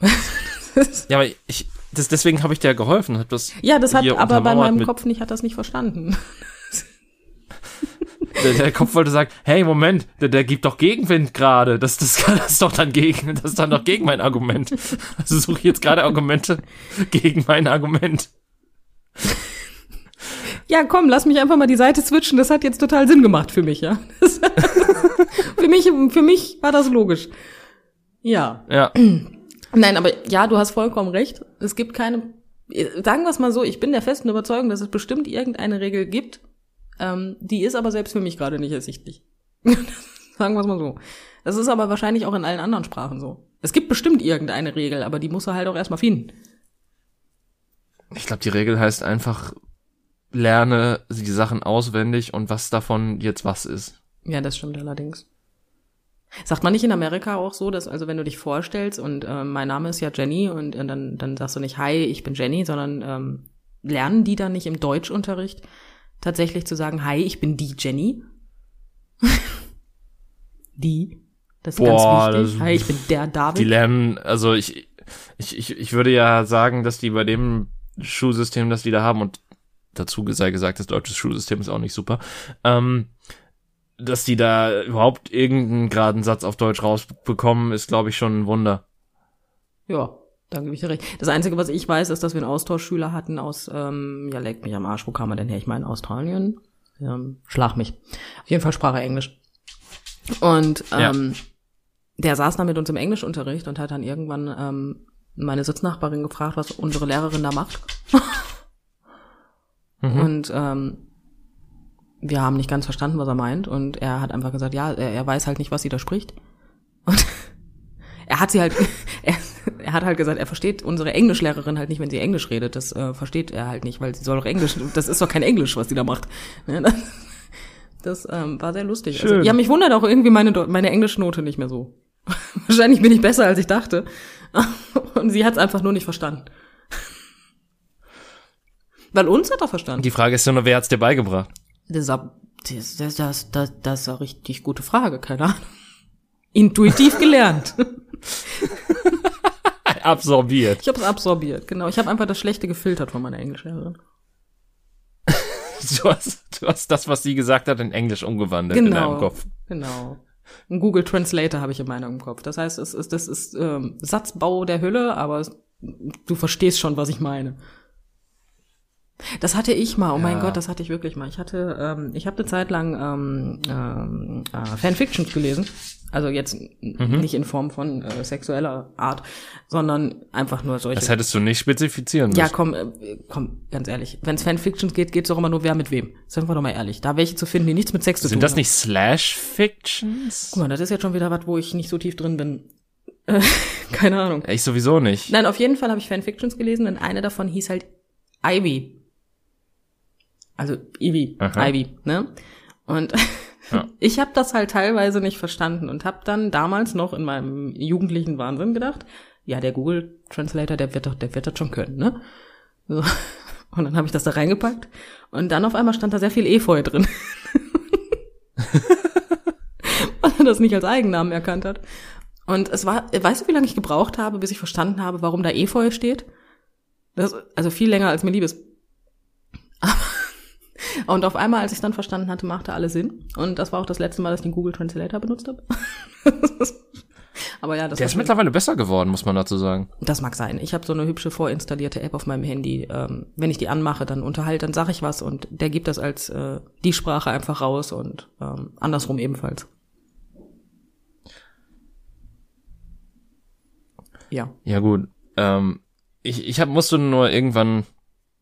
ja, aber ich, das, deswegen habe ich dir geholfen. Hab das ja, das hat aber bei meinem Kopf nicht, hat das nicht verstanden. Der, der, Kopf wollte sagen, hey, Moment, der, der gibt doch Gegenwind gerade. Das, das, das ist doch dann gegen, das ist dann doch gegen mein Argument. Also suche ich jetzt gerade Argumente gegen mein Argument. Ja, komm, lass mich einfach mal die Seite switchen. Das hat jetzt total Sinn gemacht für mich, ja. Das, für mich, für mich war das logisch. Ja. Ja. Nein, aber ja, du hast vollkommen recht. Es gibt keine, sagen wir es mal so, ich bin der festen Überzeugung, dass es bestimmt irgendeine Regel gibt, ähm, die ist aber selbst für mich gerade nicht ersichtlich. sagen wir es mal so. Das ist aber wahrscheinlich auch in allen anderen Sprachen so. Es gibt bestimmt irgendeine Regel, aber die muss er halt auch erstmal finden. Ich glaube, die Regel heißt einfach, lerne die Sachen auswendig und was davon jetzt was ist. Ja, das stimmt allerdings. Sagt man nicht in Amerika auch so, dass also wenn du dich vorstellst und äh, mein Name ist ja Jenny und, und dann, dann sagst du nicht Hi, ich bin Jenny, sondern ähm, lernen die dann nicht im Deutschunterricht tatsächlich zu sagen Hi, ich bin die Jenny? die. Das ist Boah, ganz wichtig. Hi, ich bin der David. Die lernen, also ich, ich, ich, ich würde ja sagen, dass die bei dem Schulsystem, das die da haben und dazu sei gesagt, das deutsche Schulsystem ist auch nicht super, ähm, dass die da überhaupt irgendeinen geraden Satz auf Deutsch rausbekommen, ist, glaube ich, schon ein Wunder. Ja, da gebe ich dir recht. Das Einzige, was ich weiß, ist, dass wir einen Austauschschüler hatten aus, ähm, ja, leckt mich am Arsch, wo kam er denn her? Ich meine, Australien. Ähm, schlag mich. Auf jeden Fall sprach er Englisch. Und ähm, ja. der saß dann mit uns im Englischunterricht und hat dann irgendwann ähm, meine Sitznachbarin gefragt, was unsere Lehrerin da macht. mhm. Und ähm, wir haben nicht ganz verstanden, was er meint. Und er hat einfach gesagt, ja, er, er weiß halt nicht, was sie da spricht. Und er hat sie halt, er, er hat halt gesagt, er versteht unsere Englischlehrerin halt nicht, wenn sie Englisch redet. Das äh, versteht er halt nicht, weil sie soll doch Englisch, das ist doch kein Englisch, was sie da macht. Ne, das, das ähm, war sehr lustig. Also, Schön. Also, ja, mich wundert auch irgendwie meine, meine Englischnote nicht mehr so. Wahrscheinlich bin ich besser, als ich dachte. Und sie hat es einfach nur nicht verstanden. Weil uns hat er verstanden. Die Frage ist nur, wer hat's dir beigebracht? Das ist, das, das, das, das, ist eine richtig gute Frage, keine Ahnung. Intuitiv gelernt. absorbiert. Ich habe es absorbiert, genau. Ich habe einfach das Schlechte gefiltert von meiner Englischlehrerin. du, hast, du hast das, was sie gesagt hat, in Englisch umgewandelt genau, in deinem Kopf. Genau. Ein Google Translator habe ich in meinem Kopf. Das heißt, es ist, das ist ähm, Satzbau der Hülle, aber du verstehst schon, was ich meine. Das hatte ich mal, oh mein Ja. Gott, das hatte ich wirklich mal. Ich hatte, ähm, ich habe eine Zeit lang ähm, ähm, äh, Fanfictions gelesen. Also jetzt n- nicht in Form von äh, sexueller Art, sondern einfach nur solche. Das hättest du nicht spezifizieren müssen. ja, komm, äh, komm, ganz ehrlich. Wenn es Fanfictions geht, geht's doch immer nur wer mit wem. Sind wir doch mal ehrlich. Da welche zu finden, die nichts mit Sex zu tun Sind das haben. nicht Slash-Fictions? Guck mal, das ist jetzt schon wieder was, wo ich nicht so tief drin bin. Keine Ahnung. Ich sowieso nicht. Nein, auf jeden Fall habe ich Fanfictions gelesen und eine davon hieß halt Ivy. Also Ivy, Aha. Ivy, ne? Und Ja. ich habe das halt teilweise nicht verstanden und habe dann damals noch in meinem jugendlichen Wahnsinn gedacht, ja, der Google Translator, der wird doch, der wird das schon können, ne? So. Und dann habe ich das da reingepackt und dann auf einmal stand da sehr viel Efeu drin. Weil er das nicht als Eigennamen erkannt hat. Und es war, weißt du, wie lange ich gebraucht habe, bis ich verstanden habe, warum da Efeu steht? Das, also viel länger als mir lieb ist. Aber- Und auf einmal, als ich dann verstanden hatte, machte alles Sinn. Und das war auch das letzte Mal, dass ich den Google Translator benutzt habe. Aber ja, das, Der ist mittlerweile besser geworden, muss man dazu sagen. das mag sein. Ich habe so eine hübsche vorinstallierte App auf meinem Handy. Ähm, wenn ich die anmache, dann unterhalte, dann sage ich was und der gibt das als äh, die Sprache einfach raus und ähm, andersrum ebenfalls. Ja. Ja gut. Ähm, ich ich hab, musste nur irgendwann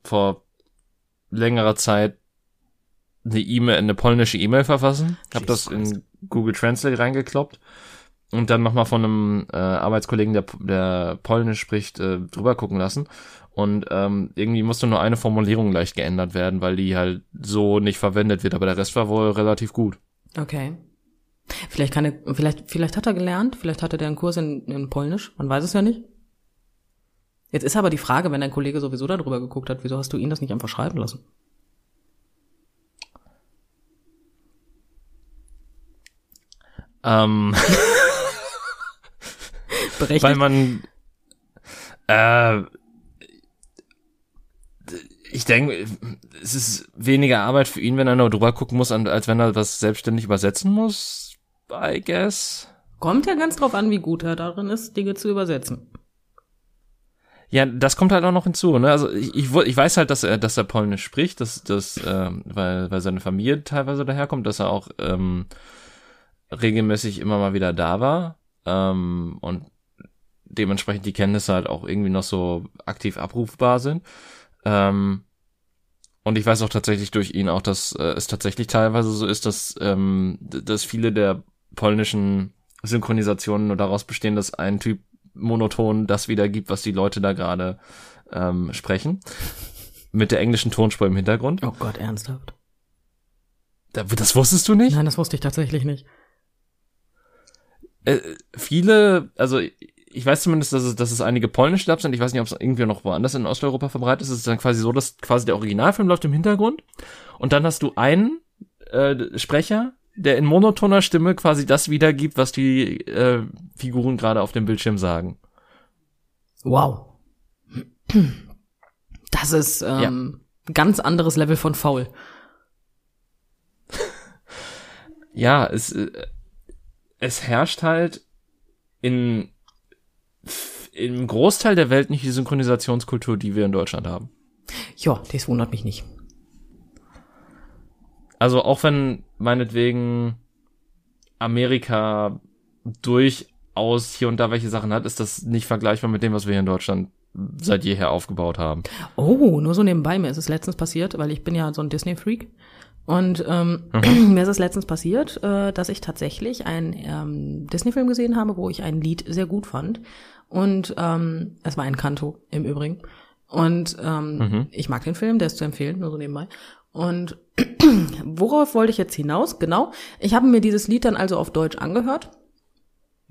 vor längerer Zeit eine E-Mail, eine polnische E-Mail verfassen. Hab Jesus das in Google Translate reingekloppt und dann nochmal von einem äh, Arbeitskollegen, der, der Polnisch spricht, äh, drüber gucken lassen. Und ähm, irgendwie musste nur eine Formulierung leicht geändert werden, weil die halt so nicht verwendet wird, aber der Rest war wohl relativ gut. Okay. Vielleicht kann er, vielleicht, vielleicht hat er gelernt, vielleicht hatte der einen Kurs in, in Polnisch, man weiß es ja nicht. Jetzt ist aber die Frage, wenn dein Kollege sowieso darüber geguckt hat, wieso hast du ihn das nicht einfach schreiben lassen? Ähm, Berechtigt? weil man äh, ich denke, es ist weniger Arbeit für ihn, wenn er nur drüber gucken muss, als wenn er was selbstständig übersetzen muss, I guess. Kommt ja ganz drauf an, wie gut er darin ist, Dinge zu übersetzen. Ja, das kommt halt auch noch hinzu, ne? Also ich, ich, ich weiß halt, dass er, dass er Polnisch spricht, dass, dass ähm, weil, weil seine Familie teilweise daherkommt, dass er auch ähm, regelmäßig immer mal wieder da war ähm, und dementsprechend die Kenntnisse halt auch irgendwie noch so aktiv abrufbar sind. Ähm, und ich weiß auch tatsächlich durch ihn auch, dass äh, es tatsächlich teilweise so ist, dass, ähm, dass viele der polnischen Synchronisationen nur daraus bestehen, dass ein Typ monoton das wiedergibt, was die Leute da gerade ähm, sprechen. Mit der englischen Tonspur im Hintergrund. Oh Gott, ernsthaft? Da- Das wusstest du nicht? Nein, das wusste ich tatsächlich nicht. Äh, viele, also ich weiß zumindest, dass es, dass es einige polnische Dubs sind. Ich weiß nicht, ob es irgendwie noch woanders in Osteuropa verbreitet ist. Es ist dann quasi so, dass quasi der Originalfilm läuft im Hintergrund und dann hast du einen äh, Sprecher, der in monotoner Stimme quasi das wiedergibt, was die äh, Figuren gerade auf dem Bildschirm sagen. Wow. Das ist ähm, ganz anderes Level von faul. Ja, es, äh, es herrscht halt in im Großteil der Welt nicht die Synchronisationskultur, die wir in Deutschland haben. Ja, das wundert mich nicht. Also auch wenn meinetwegen Amerika durchaus hier und da welche Sachen hat, ist das nicht vergleichbar mit dem, was wir hier in Deutschland seit jeher aufgebaut haben. Oh, nur so nebenbei, mir ist es letztens passiert, weil ich bin ja so ein Disney-Freak. Und ähm, mir ist es letztens passiert, äh, dass ich tatsächlich einen ähm, Disney-Film gesehen habe, wo ich ein Lied sehr gut fand. Und ähm, es war ein Kanto im Übrigen. Und ähm, ich mag den Film, der ist zu empfehlen, nur so nebenbei. Und worauf wollte ich jetzt hinaus? Genau, ich habe mir dieses Lied dann also auf Deutsch angehört.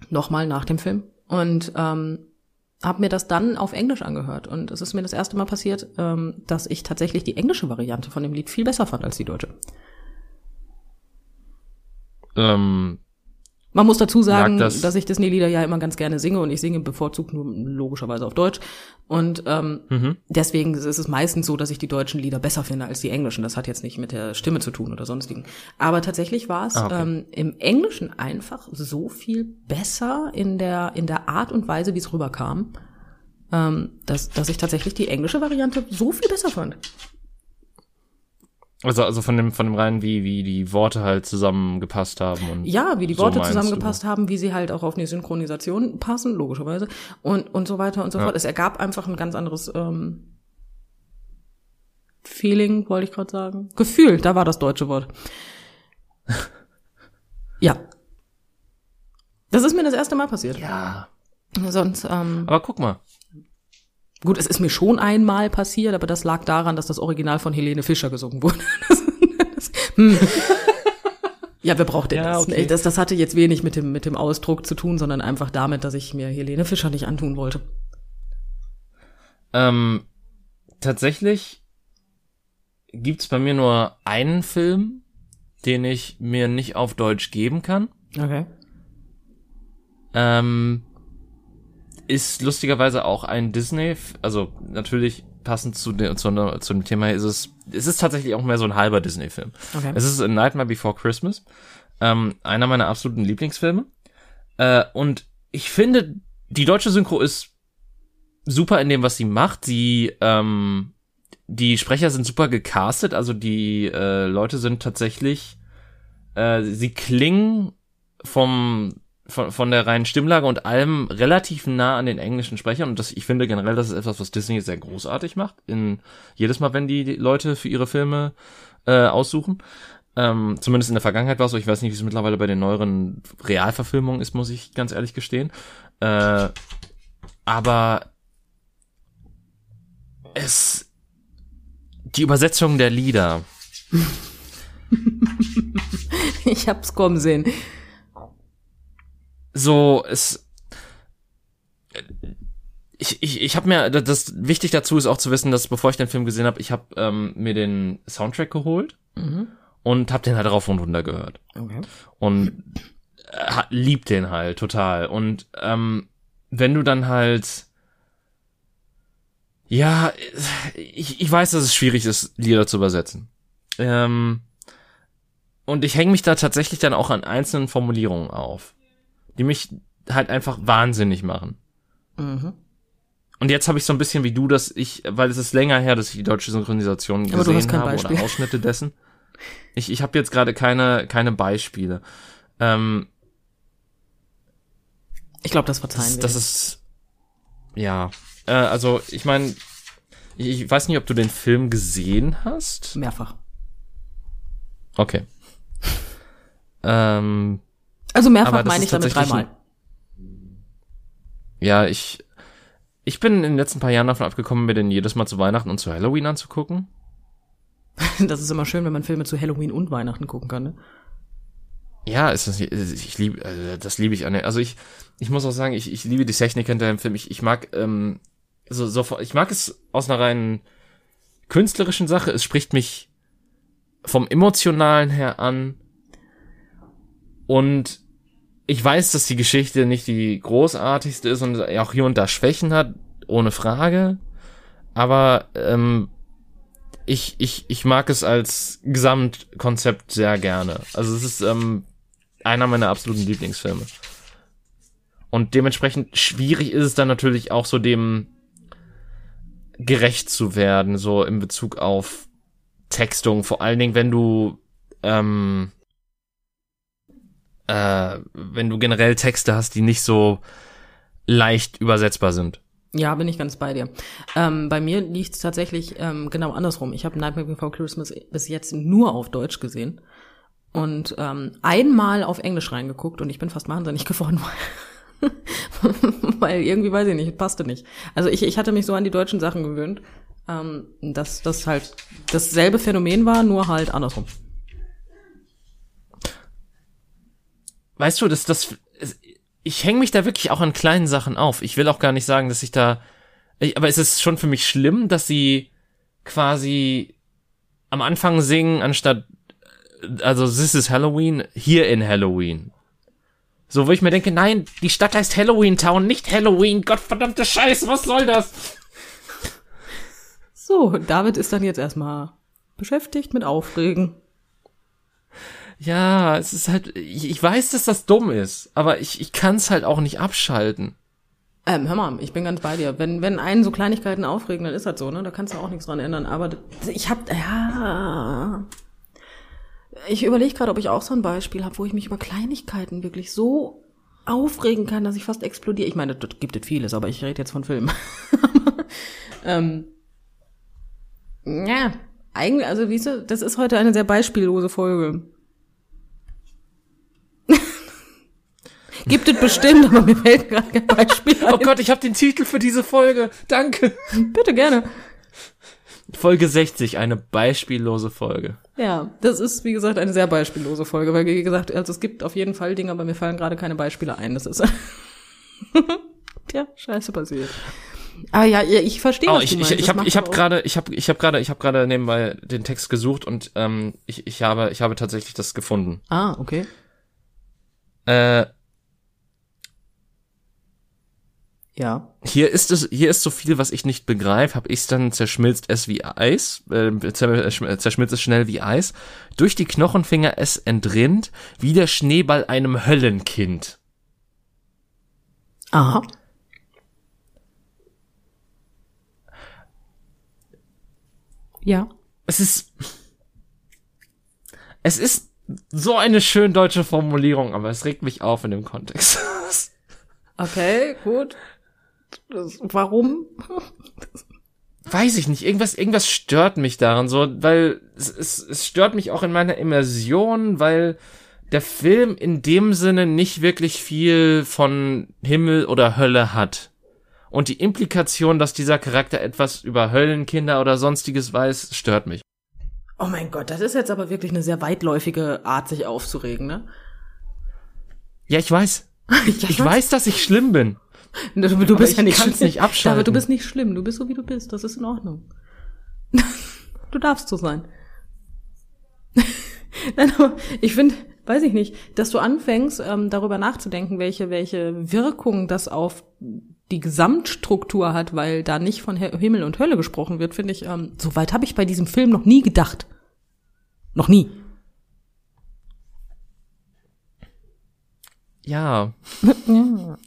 Nochmal nach dem Film. Und ähm, habe mir das dann auf Englisch angehört. Und es ist mir das erste Mal passiert, ähm, dass ich tatsächlich die englische Variante von dem Lied viel besser fand als die deutsche. Ähm, Man muss dazu sagen, das- dass ich Disney-Lieder ja immer ganz gerne singe und ich singe bevorzugt nur logischerweise auf Deutsch. Und ähm, Mhm. deswegen ist es meistens so, dass ich die deutschen Lieder besser finde als die englischen. Das hat jetzt nicht mit der Stimme zu tun oder sonstigen. Aber tatsächlich war es Ah, okay. ähm, im Englischen einfach so viel besser in der, in der Art und Weise, wie es rüberkam, ähm, dass, dass ich tatsächlich die englische Variante so viel besser fand. Also, also von dem, von dem rein, wie, wie die Worte halt zusammengepasst haben und. Ja, wie die so Worte meinst zusammengepasst haben, wie sie halt auch auf eine Synchronisation passen, logischerweise. Und, und so weiter und so Ja. fort. Es ergab einfach ein ganz anderes ähm, Feeling, wollte ich gerade sagen. Gefühl, da war das deutsche Wort. ja. Das ist mir das erste Mal passiert. Ja. Sonst, ähm, Aber guck mal. Gut, es ist mir schon einmal passiert, aber das lag daran, dass das Original von Helene Fischer gesungen wurde. Das, das, hm. Ja, wer braucht denn Ja, das? okay. Nee, das? Das hatte jetzt wenig mit dem, mit dem Ausdruck zu tun, sondern einfach damit, dass ich mir Helene Fischer nicht antun wollte. Ähm, tatsächlich gibt's bei mir nur einen Film, den ich mir nicht auf Deutsch geben kann. Okay. Ähm, ist lustigerweise auch ein Disney, also natürlich passend zu, dem zu, zu dem Thema ist es, es ist tatsächlich auch mehr so ein halber Disney-Film. Okay. Es ist A Nightmare Before Christmas, ähm, einer meiner absoluten Lieblingsfilme. Äh, und ich finde, die deutsche Synchro ist super in dem, was sie macht. Sie, ähm, die Sprecher sind super gecastet, also die äh, Leute sind tatsächlich, äh, sie klingen vom von, von der reinen Stimmlage und allem relativ nah an den englischen Sprechern und das, ich finde generell, das ist etwas, was Disney sehr großartig macht. In jedes Mal, wenn die Leute für ihre Filme äh, aussuchen. Ähm, zumindest in der Vergangenheit war es so. Ich weiß nicht, wie es mittlerweile bei den neueren Realverfilmungen ist, muss ich ganz ehrlich gestehen. Äh, aber es die Übersetzung der Lieder. Ich hab's kommen sehen. So es ich, ich, ich habe mir das- wichtig dazu ist auch zu wissen, dass bevor ich den Film gesehen habe, ich habe ähm, mir den Soundtrack geholt Mhm. und habe den halt rauf und runter gehört Okay. und äh, liebt den halt total und ähm, wenn du dann halt ja ich, ich weiß, dass es schwierig ist, Lieder zu übersetzen ähm, und ich hänge mich da tatsächlich dann auch an einzelnen Formulierungen auf, die mich halt einfach wahnsinnig machen. Mhm. Und jetzt habe ich so ein bisschen wie du, dass ich, weil es ist länger her, dass ich die deutsche Synchronisation Aber du hast gesehen habe Beispiel. oder Ausschnitte dessen. Ich, ich habe jetzt gerade keine, keine Beispiele. Ähm, Ich glaube, das verzeihen das, wir. das ist, ja, äh, also ich meine, ich, ich weiß nicht, ob du den Film gesehen hast. mehrfach. Okay. ähm, Also mehrfach das meine ich damit dreimal. ja, ich, ich bin in den letzten paar Jahren davon abgekommen, mir den jedes Mal zu Weihnachten und zu Halloween anzugucken. Das ist immer schön, wenn man Filme zu Halloween und Weihnachten gucken kann. Ne? Ja, ist, ich liebe, äh, das liebe ich an also ich, ich muss auch sagen, ich, ich liebe die Technik hinter dem Film. Ich, ich mag, ähm, so, so, ich mag es aus einer rein künstlerischen Sache. Es spricht mich vom emotionalen her an. Und ich weiß, dass die Geschichte nicht die großartigste ist und auch hier und da Schwächen hat, ohne Frage. Aber ähm, ich, ich, ich mag es als Gesamtkonzept sehr gerne. Also es ist ähm, einer meiner absoluten Lieblingsfilme. Und dementsprechend schwierig ist es dann natürlich auch so dem gerecht zu werden, so in Bezug auf Textung. Vor allen Dingen, wenn du ähm, äh, wenn du generell Texte hast, die nicht so leicht übersetzbar sind. Ja, bin ich ganz bei dir. Ähm, bei mir liegt es tatsächlich ähm, genau andersrum. Ich habe Nightmare Before Christmas bis jetzt nur auf Deutsch gesehen und ähm, einmal auf Englisch reingeguckt und ich bin fast wahnsinnig geworden, weil, weil irgendwie weiß ich nicht, passte nicht. Also ich, ich hatte mich so an die deutschen Sachen gewöhnt, ähm, dass das halt dasselbe Phänomen war, nur halt andersrum. Weißt du, das, das, ich hänge mich da wirklich auch an kleinen Sachen auf. Ich will auch gar nicht sagen, dass ich da, ich, aber es ist schon für mich schlimm, dass sie quasi am Anfang singen, anstatt, also this is Halloween, hier in Halloween. So, wo ich mir denke, nein, die Stadt heißt Halloween Town, nicht Halloween, Gottverdammte Scheiße, was soll das? So, David ist dann jetzt erstmal beschäftigt mit Aufregen. Ja, es ist halt, ich, ich weiß, dass das dumm ist, aber ich, ich kann es halt auch nicht abschalten. Ähm, hör mal, ich bin ganz bei dir. Wenn, wenn einen so Kleinigkeiten aufregen, dann ist das so, ne? Da kannst du auch nichts dran ändern. Aber ich hab, ja. Ich überlege gerade, ob ich auch so ein Beispiel habe, wo ich mich über Kleinigkeiten wirklich so aufregen kann, dass ich fast explodiere. Ich meine, das gibt es vieles, aber ich rede jetzt von Filmen. ähm, ja, eigentlich, also wie du, das ist heute eine sehr beispiellose Folge. Gibt es bestimmt, aber mir fällt gerade kein Beispiel ein. Oh Gott, ich habe den Titel für diese Folge. Danke. Bitte gerne. Folge 60, eine beispiellose Folge. Ja, das ist, wie gesagt, eine sehr beispiellose Folge, weil, wie gesagt, also es gibt auf jeden Fall Dinge, aber mir fallen gerade keine Beispiele ein. Das ist, tja, scheiße passiert. Aber ja, ja ich verstehe, Oh, was ich du ich meinst. ich habe ich auch- gerade ich habe ich habe gerade ich habe gerade nebenbei den Text gesucht und ähm, ich ich habe ich habe tatsächlich das gefunden. Ah, okay. Äh, Ja. hier ist es hier ist so viel, was ich nicht begreife. Hab ich's dann zerschmilzt es wie Eis, äh, zer- äh, zerschmilzt es schnell wie Eis. Durch die Knochenfinger es entrinnt, wie der Schneeball einem Höllenkind. Aha. Ja. Es ist es ist so eine schön deutsche Formulierung, aber es regt mich auf in dem Kontext. Okay, gut. Das, warum? weiß ich nicht, irgendwas, irgendwas stört mich daran so, weil es, es, es stört mich auch in meiner Immersion, weil der Film in dem Sinne nicht wirklich viel von Himmel oder Hölle hat. Und die Implikation, dass dieser Charakter etwas über Höllenkinder oder sonstiges weiß, stört mich. Oh mein Gott, das ist jetzt aber wirklich eine sehr weitläufige Art, sich aufzuregen, ne? Ja, ich weiß. Ja, Ich weiß, dass ich schlimm bin. Du, du bist ja nicht kann's schlimm. nicht abschalten. Aber du bist nicht schlimm. Du bist so, wie du bist. Das ist in Ordnung. du darfst so sein. Nein, aber ich finde, weiß ich nicht, dass du anfängst, ähm, darüber nachzudenken, welche, welche Wirkung das auf die Gesamtstruktur hat, weil da nicht von Himmel und Hölle gesprochen wird, finde ich, ähm, so weit habe ich bei diesem Film noch nie gedacht. Noch nie. Ja, Ja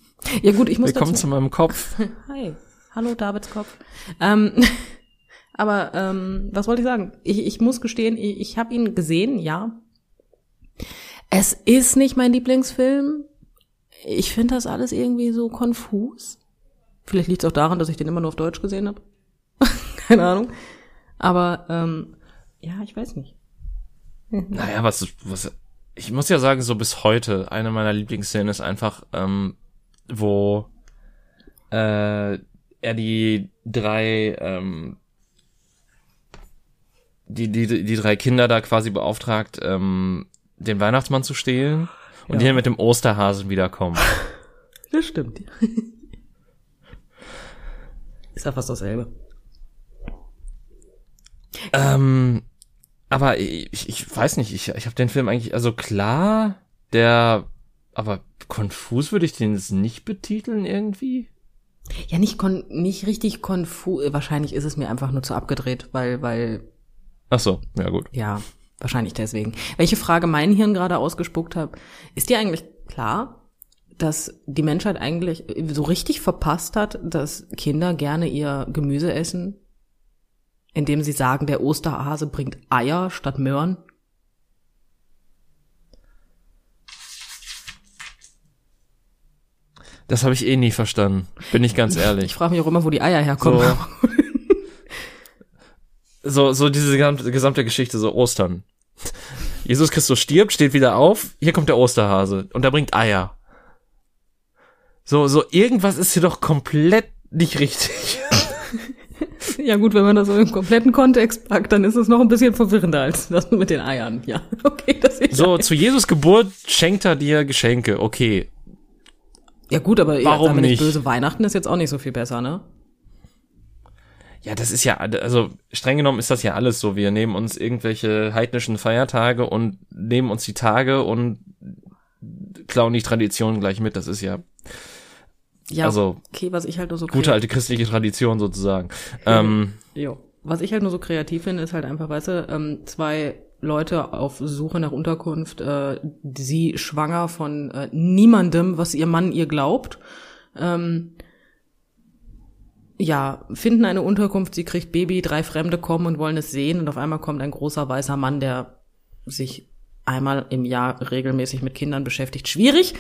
gut, ich muss willkommen dazu zu meinem Kopf. Hi. Hallo, Davidskopf. Ähm, aber ähm, was wollte ich sagen? Ich, ich muss gestehen, ich, ich habe ihn gesehen, ja. Es ist nicht mein Lieblingsfilm. Ich finde das alles irgendwie so konfus. Vielleicht liegt es auch daran, dass ich den immer nur auf Deutsch gesehen habe. Keine Ahnung. Aber ähm, ja, ich weiß nicht. Naja, was, was, ich muss ja sagen, so bis heute, eine meiner Lieblingsszenen ist einfach, ähm, wo äh, er die drei, ähm, die, die, die drei Kinder da quasi beauftragt, ähm, den Weihnachtsmann zu stehlen und Ja. die dann mit dem Osterhasen wiederkommen. Das stimmt. ist ja fast dasselbe. ähm, aber ich, ich weiß nicht, ich, ich habe den Film eigentlich, also klar, der, aber konfus würde ich den jetzt nicht betiteln irgendwie. Ja, nicht, kon nicht richtig konfus. Wahrscheinlich ist es mir einfach nur zu abgedreht, weil, weil, Ach so, ja gut. ja, wahrscheinlich deswegen. Welche Frage mein Hirn gerade ausgespuckt hat, ist dir eigentlich klar, dass die Menschheit eigentlich so richtig verpasst hat, dass Kinder gerne ihr Gemüse essen, indem sie sagen, der Osterhase bringt Eier statt Möhren? Das habe ich eh nie verstanden, bin ich ganz Ich ehrlich. frage mich auch immer, wo die Eier herkommen. So, so, so diese gesamte, Geschichte, so Ostern. Jesus Christus stirbt, steht wieder auf, hier kommt der Osterhase und er bringt Eier. So, so irgendwas ist hier doch komplett nicht richtig. Ja gut, wenn man das so im kompletten Kontext packt, dann ist es noch ein bisschen verwirrender als das mit den Eiern. Ja, okay, das ist So, zu Jesus Geburt schenkt er dir Geschenke, okay. Ja gut, aber Warum nicht? böse Weihnachten ist jetzt auch nicht so viel besser, ne? Ja, das ist ja, also streng genommen ist das ja alles so. Wir nehmen uns irgendwelche heidnischen Feiertage und nehmen uns die Tage und klauen die Traditionen gleich mit. Das ist ja Ja, Also, okay, was ich halt nur so gute alte christliche Tradition sozusagen. Ähm, Jo. Was ich halt nur so kreativ finde, ist halt einfach, weißt du, ähm, zwei Leute auf Suche nach Unterkunft, äh, sie schwanger von äh, niemandem, was ihr Mann ihr glaubt. Ähm, ja, finden eine Unterkunft, sie kriegt Baby, drei Fremde kommen und wollen es sehen und auf einmal kommt ein großer weißer Mann, der sich einmal im Jahr regelmäßig mit Kindern beschäftigt. Schwierig.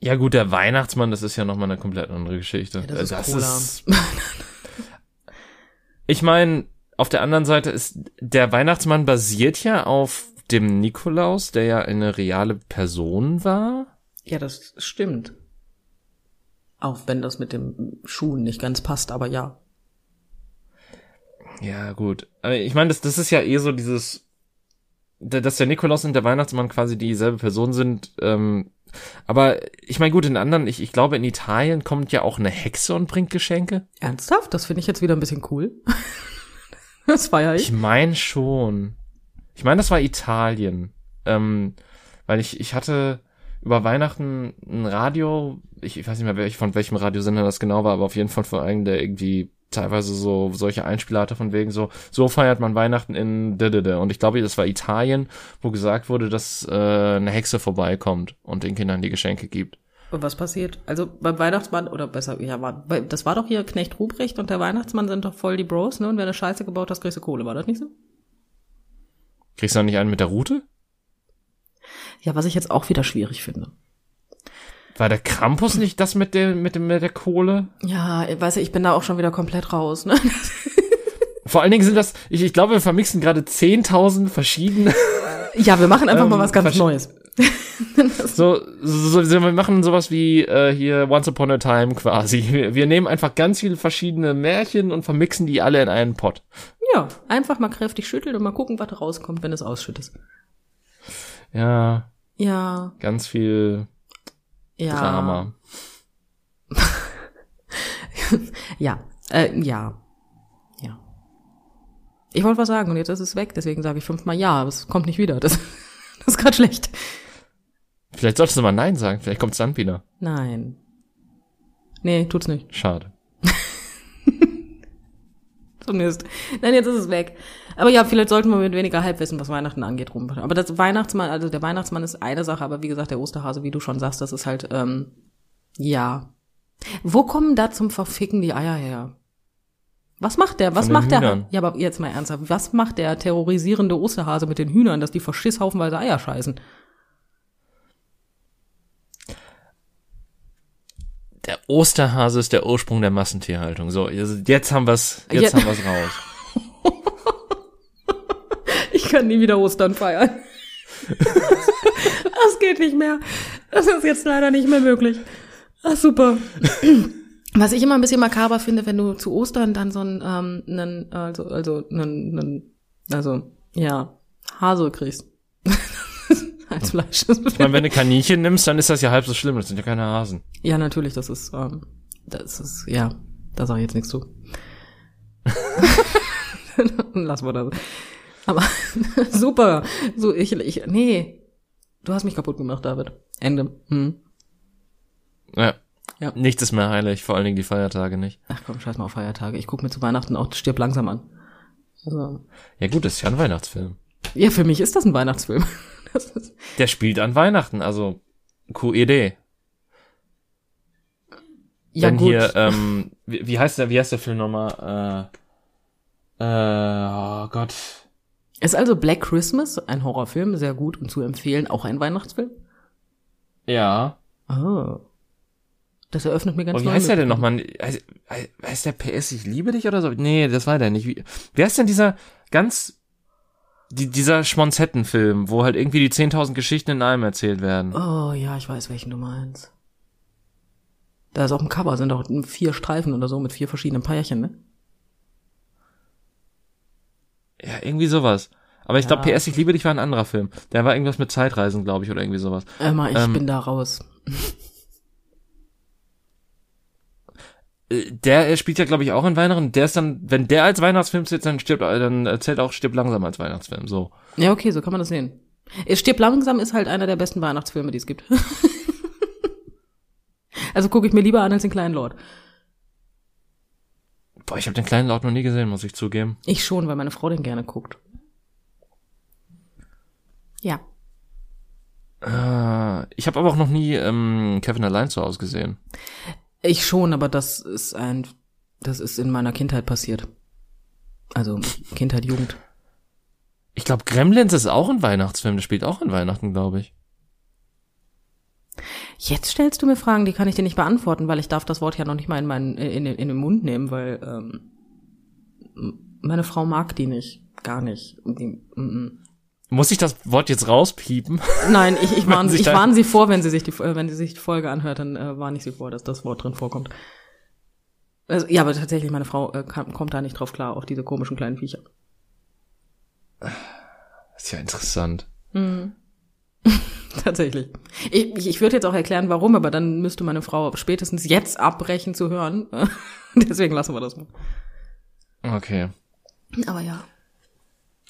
Ja gut, der Weihnachtsmann, das ist ja nochmal eine komplett andere Geschichte. Ja, das ist das ist ich meine, auf der anderen Seite ist der Weihnachtsmann basiert ja auf dem Nikolaus, der ja eine reale Person war. Ja, das stimmt. Auch wenn das mit dem Schuhen nicht ganz passt, aber ja. Ja, gut. Aber ich meine, das, das ist ja eh so dieses, da- dass der Nikolaus und der Weihnachtsmann quasi dieselbe Person sind. Ähm, aber ich meine, gut, in anderen, ich, ich glaube, in Italien kommt ja auch eine Hexe und bringt Geschenke. Ernsthaft? Das finde ich jetzt wieder ein bisschen cool. das feiere Ich ich. meine schon. Ich meine, das war Italien. Ähm, weil ich, ich hatte über Weihnachten ein Radio, ich, ich weiß nicht mehr, welch, von welchem Radiosender das genau war, aber auf jeden Fall von einem, der irgendwie teilweise so solche Einspieler hatte von wegen so, so feiert man Weihnachten in Didede. Und ich glaube, das war Italien, wo gesagt wurde, dass äh, eine Hexe vorbeikommt und den Kindern die Geschenke gibt. Und was passiert? Also beim Weihnachtsmann, oder besser, ja, war, das war doch hier Knecht Ruprecht und der Weihnachtsmann sind doch voll die Bros, ne? Und wenn du Scheiße gebaut hast, kriegst du Kohle, war das nicht so? Kriegst du dann nicht einen mit der Route? Ja, was ich jetzt auch wieder schwierig finde. War der Krampus nicht das mit dem, mit dem, mit der Kohle? Ja, weißt du, ich bin da auch schon wieder komplett raus, ne? Vor allen Dingen sind das, ich, ich glaube, wir vermixen gerade 10.000 verschiedene Ja, wir machen einfach Ähm, mal was ganz Neues. So, so, so, wir machen sowas wie äh, hier Once Upon a Time quasi. Wir, wir nehmen einfach ganz viele verschiedene Märchen und vermixen die alle in einen Pot. Ja, einfach mal kräftig schütteln und mal gucken, was da rauskommt, wenn es ausschüttest. Ja, Ja, ganz viel ja. Drama. Ja, äh, ja. Ja. Ich wollte was sagen und jetzt ist es weg, deswegen sage ich fünfmal ja, aber es kommt nicht wieder. Das, das ist gerade schlecht. Vielleicht solltest du mal Nein sagen, vielleicht kommt's dann wieder. Nein. Nee, tut's nicht. Schade. So Mist. Nein, jetzt ist es weg. Aber ja, vielleicht sollten wir mit weniger Halbwissen, was Weihnachten angeht, rum. Aber das Weihnachtsmann, also der Weihnachtsmann ist eine Sache, aber wie gesagt, der Osterhase, wie du schon sagst, das ist halt, ähm, ja. Wo kommen da zum Verficken die Eier her? Was macht der? Was macht der? Hühnern. Ja, aber jetzt mal ernsthaft. Was macht der terrorisierende Osterhase mit den Hühnern, dass die verschisshaufenweise Eier scheißen? Der Osterhase ist der Ursprung der Massentierhaltung. So, also jetzt haben wir's, jetzt Ja. haben wir's raus. Ich kann nie wieder Ostern feiern. Das geht nicht mehr. Das ist jetzt leider nicht mehr möglich. Ach, super. Was ich immer ein bisschen makaber finde, wenn du zu Ostern dann so einen, ähm, einen also, also, einen, einen, also, ja, Hase kriegst. Als Fleisch. Ich meine, wenn du Kaninchen nimmst, dann ist das ja halb so schlimm. Das sind ja keine Hasen. Ja, natürlich, das ist, ähm, das ist, ja, da sage ich jetzt nichts zu. Lass mal das. Aber super. So, ich, ich, nee. Du hast mich kaputt gemacht, David. Ende. Hm. Ja. Ja. Nichts ist mehr heilig, vor allen Dingen die Feiertage nicht. Ach komm, scheiß mal auf Feiertage. Ich guck mir zu Weihnachten auch Stirb langsam an. Also, Ja gut, das ist ja ein Weihnachtsfilm. ja, für mich ist das ein Weihnachtsfilm. Ist, Der spielt an Weihnachten, also QED. ja, Wenn gut. hier, ähm, wie, wie heißt der, wie heißt der Film nochmal? Äh, äh, oh Gott. ist also Black Christmas ein Horrorfilm, sehr gut und zu empfehlen, auch ein Weihnachtsfilm? Ja. Oh. Das eröffnet mir ganz Und wie heißt der denn nochmal? Heißt, heißt der PS, ich liebe dich oder so? Nee, das war der nicht. Wie, wie heißt denn dieser ganz, die, dieser Schmonzettenfilm, wo halt irgendwie die 10.000 Geschichten in einem erzählt werden? Oh ja, ich weiß, welchen du meinst. Da ist auch ein Cover, sind auch vier Streifen oder so mit vier verschiedenen Pärchen, ne? Ja, irgendwie sowas. Aber ich Ja. glaube, PS, ich liebe dich war ein anderer Film. Der war irgendwas mit Zeitreisen, glaube ich, oder irgendwie sowas. Emma, ich Ähm, bin da raus. Äh, Der äh, spielt ja, glaube ich, auch in Weihnachten. Der ist dann, wenn der als Weihnachtsfilm zählt, dann stirbt, äh, dann äh, zählt auch Stirb langsam als Weihnachtsfilm. So. Ja, okay, so kann man das sehen. Es stirbt langsam ist halt einer der besten Weihnachtsfilme, die es gibt. also gucke ich mir lieber an als den kleinen Lord. Boah, ich habe den kleinen Laut noch nie gesehen, muss ich zugeben. Ich schon, weil meine Frau den gerne guckt. Ja. Äh, ich habe aber auch noch nie ähm, Kevin allein zu Hause gesehen. Ich schon, aber das ist ein, das ist in meiner Kindheit passiert. Also Kindheit, Jugend. Ich glaube, Gremlins ist auch ein Weihnachtsfilm. Der spielt auch in Weihnachten, glaube ich. Jetzt stellst du mir Fragen, die kann ich dir nicht beantworten, weil ich darf das Wort ja noch nicht mal in, meinen, in, in, in den Mund nehmen, weil ähm, meine Frau mag die nicht. Gar nicht. Die, mm, mm. Muss ich das Wort jetzt rauspiepen? Nein, ich, ich, warne, ich warne sie vor, wenn sie sich die, äh, wenn sie sich die Folge anhört, dann äh, warne ich sie vor, dass das Wort drin vorkommt. Also, ja, aber tatsächlich, meine Frau äh, kam, kommt da nicht drauf klar, auf diese komischen kleinen Viecher. ist ja interessant. Tatsächlich. Ich, ich, ich würde jetzt auch erklären, warum, aber dann müsste meine Frau spätestens jetzt abbrechen zu hören. Deswegen lassen wir das mal. Okay. Aber ja.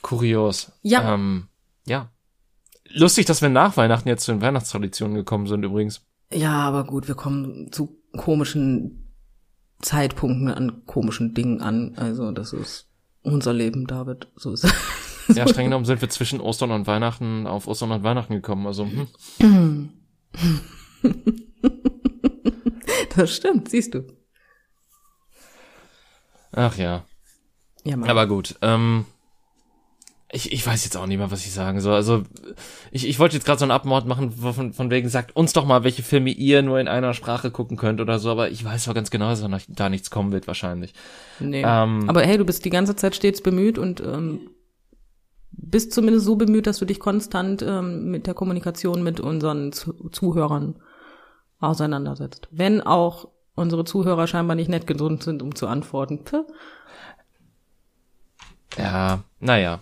Kurios. Ja. Ähm, ja. Lustig, dass wir nach Weihnachten jetzt zu den Weihnachtstraditionen gekommen sind übrigens. Ja, aber gut, wir kommen zu komischen Zeitpunkten an komischen Dingen an. Also das ist unser Leben, David. So ist es. Ja, streng genommen sind wir zwischen Ostern und Weihnachten auf Ostern und Weihnachten gekommen. Also, hm. Das stimmt, siehst du. ach ja. Ja, Mann. Aber gut, ähm, ich, ich weiß jetzt auch nicht mehr, was ich sagen soll. Also, ich, ich wollte jetzt gerade so einen Abmord machen, von, von wegen sagt uns doch mal, welche Filme ihr nur in einer Sprache gucken könnt oder so, aber ich weiß auch ganz genau, dass da nichts kommen wird wahrscheinlich. nee. ähm, aber hey, du bist die ganze Zeit stets bemüht und ähm, bist zumindest so bemüht, dass du dich konstant ähm, mit der Kommunikation mit unseren Zu Zuhörern auseinandersetzt. Wenn auch unsere Zuhörer scheinbar nicht nett gesund sind, um zu antworten. Puh. Ja, naja.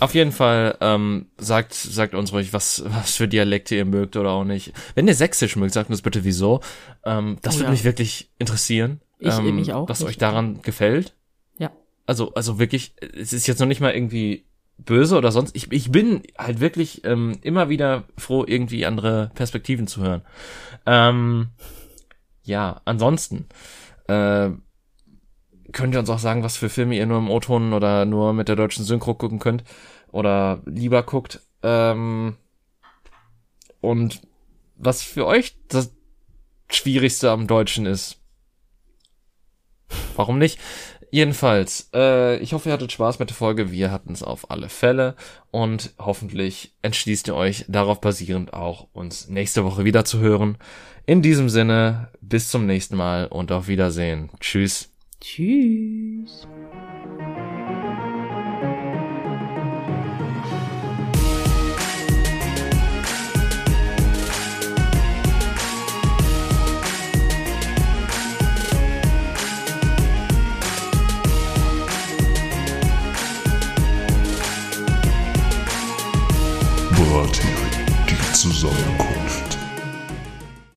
Auf jeden Fall, ähm, sagt, sagt uns ruhig, was, was für Dialekte ihr mögt oder auch nicht. Wenn ihr Sächsisch mögt, sagt uns bitte wieso. Ähm, das Oh würde ja. mich wirklich interessieren. Ich- ähm, mich auch. Was Ich- euch daran gefällt. Ja. Also, also wirklich, es ist jetzt noch nicht mal irgendwie böse oder sonst. Ich, ich bin halt wirklich ähm, immer wieder froh, irgendwie andere Perspektiven zu hören. Ähm, ja, ansonsten äh, könnt ihr uns auch sagen, was für Filme ihr nur im O-Ton oder nur mit der deutschen Synchro gucken könnt oder lieber guckt. Ähm, und was für euch das Schwierigste am Deutschen ist. Warum nicht? Jedenfalls, äh, ich hoffe, ihr hattet Spaß mit der Folge. Wir hatten es auf alle Fälle. Und hoffentlich entschließt ihr euch darauf basierend auch, uns nächste Woche wieder zu hören. In diesem Sinne, bis zum nächsten Mal und auf Wiedersehen. Tschüss. Tschüss.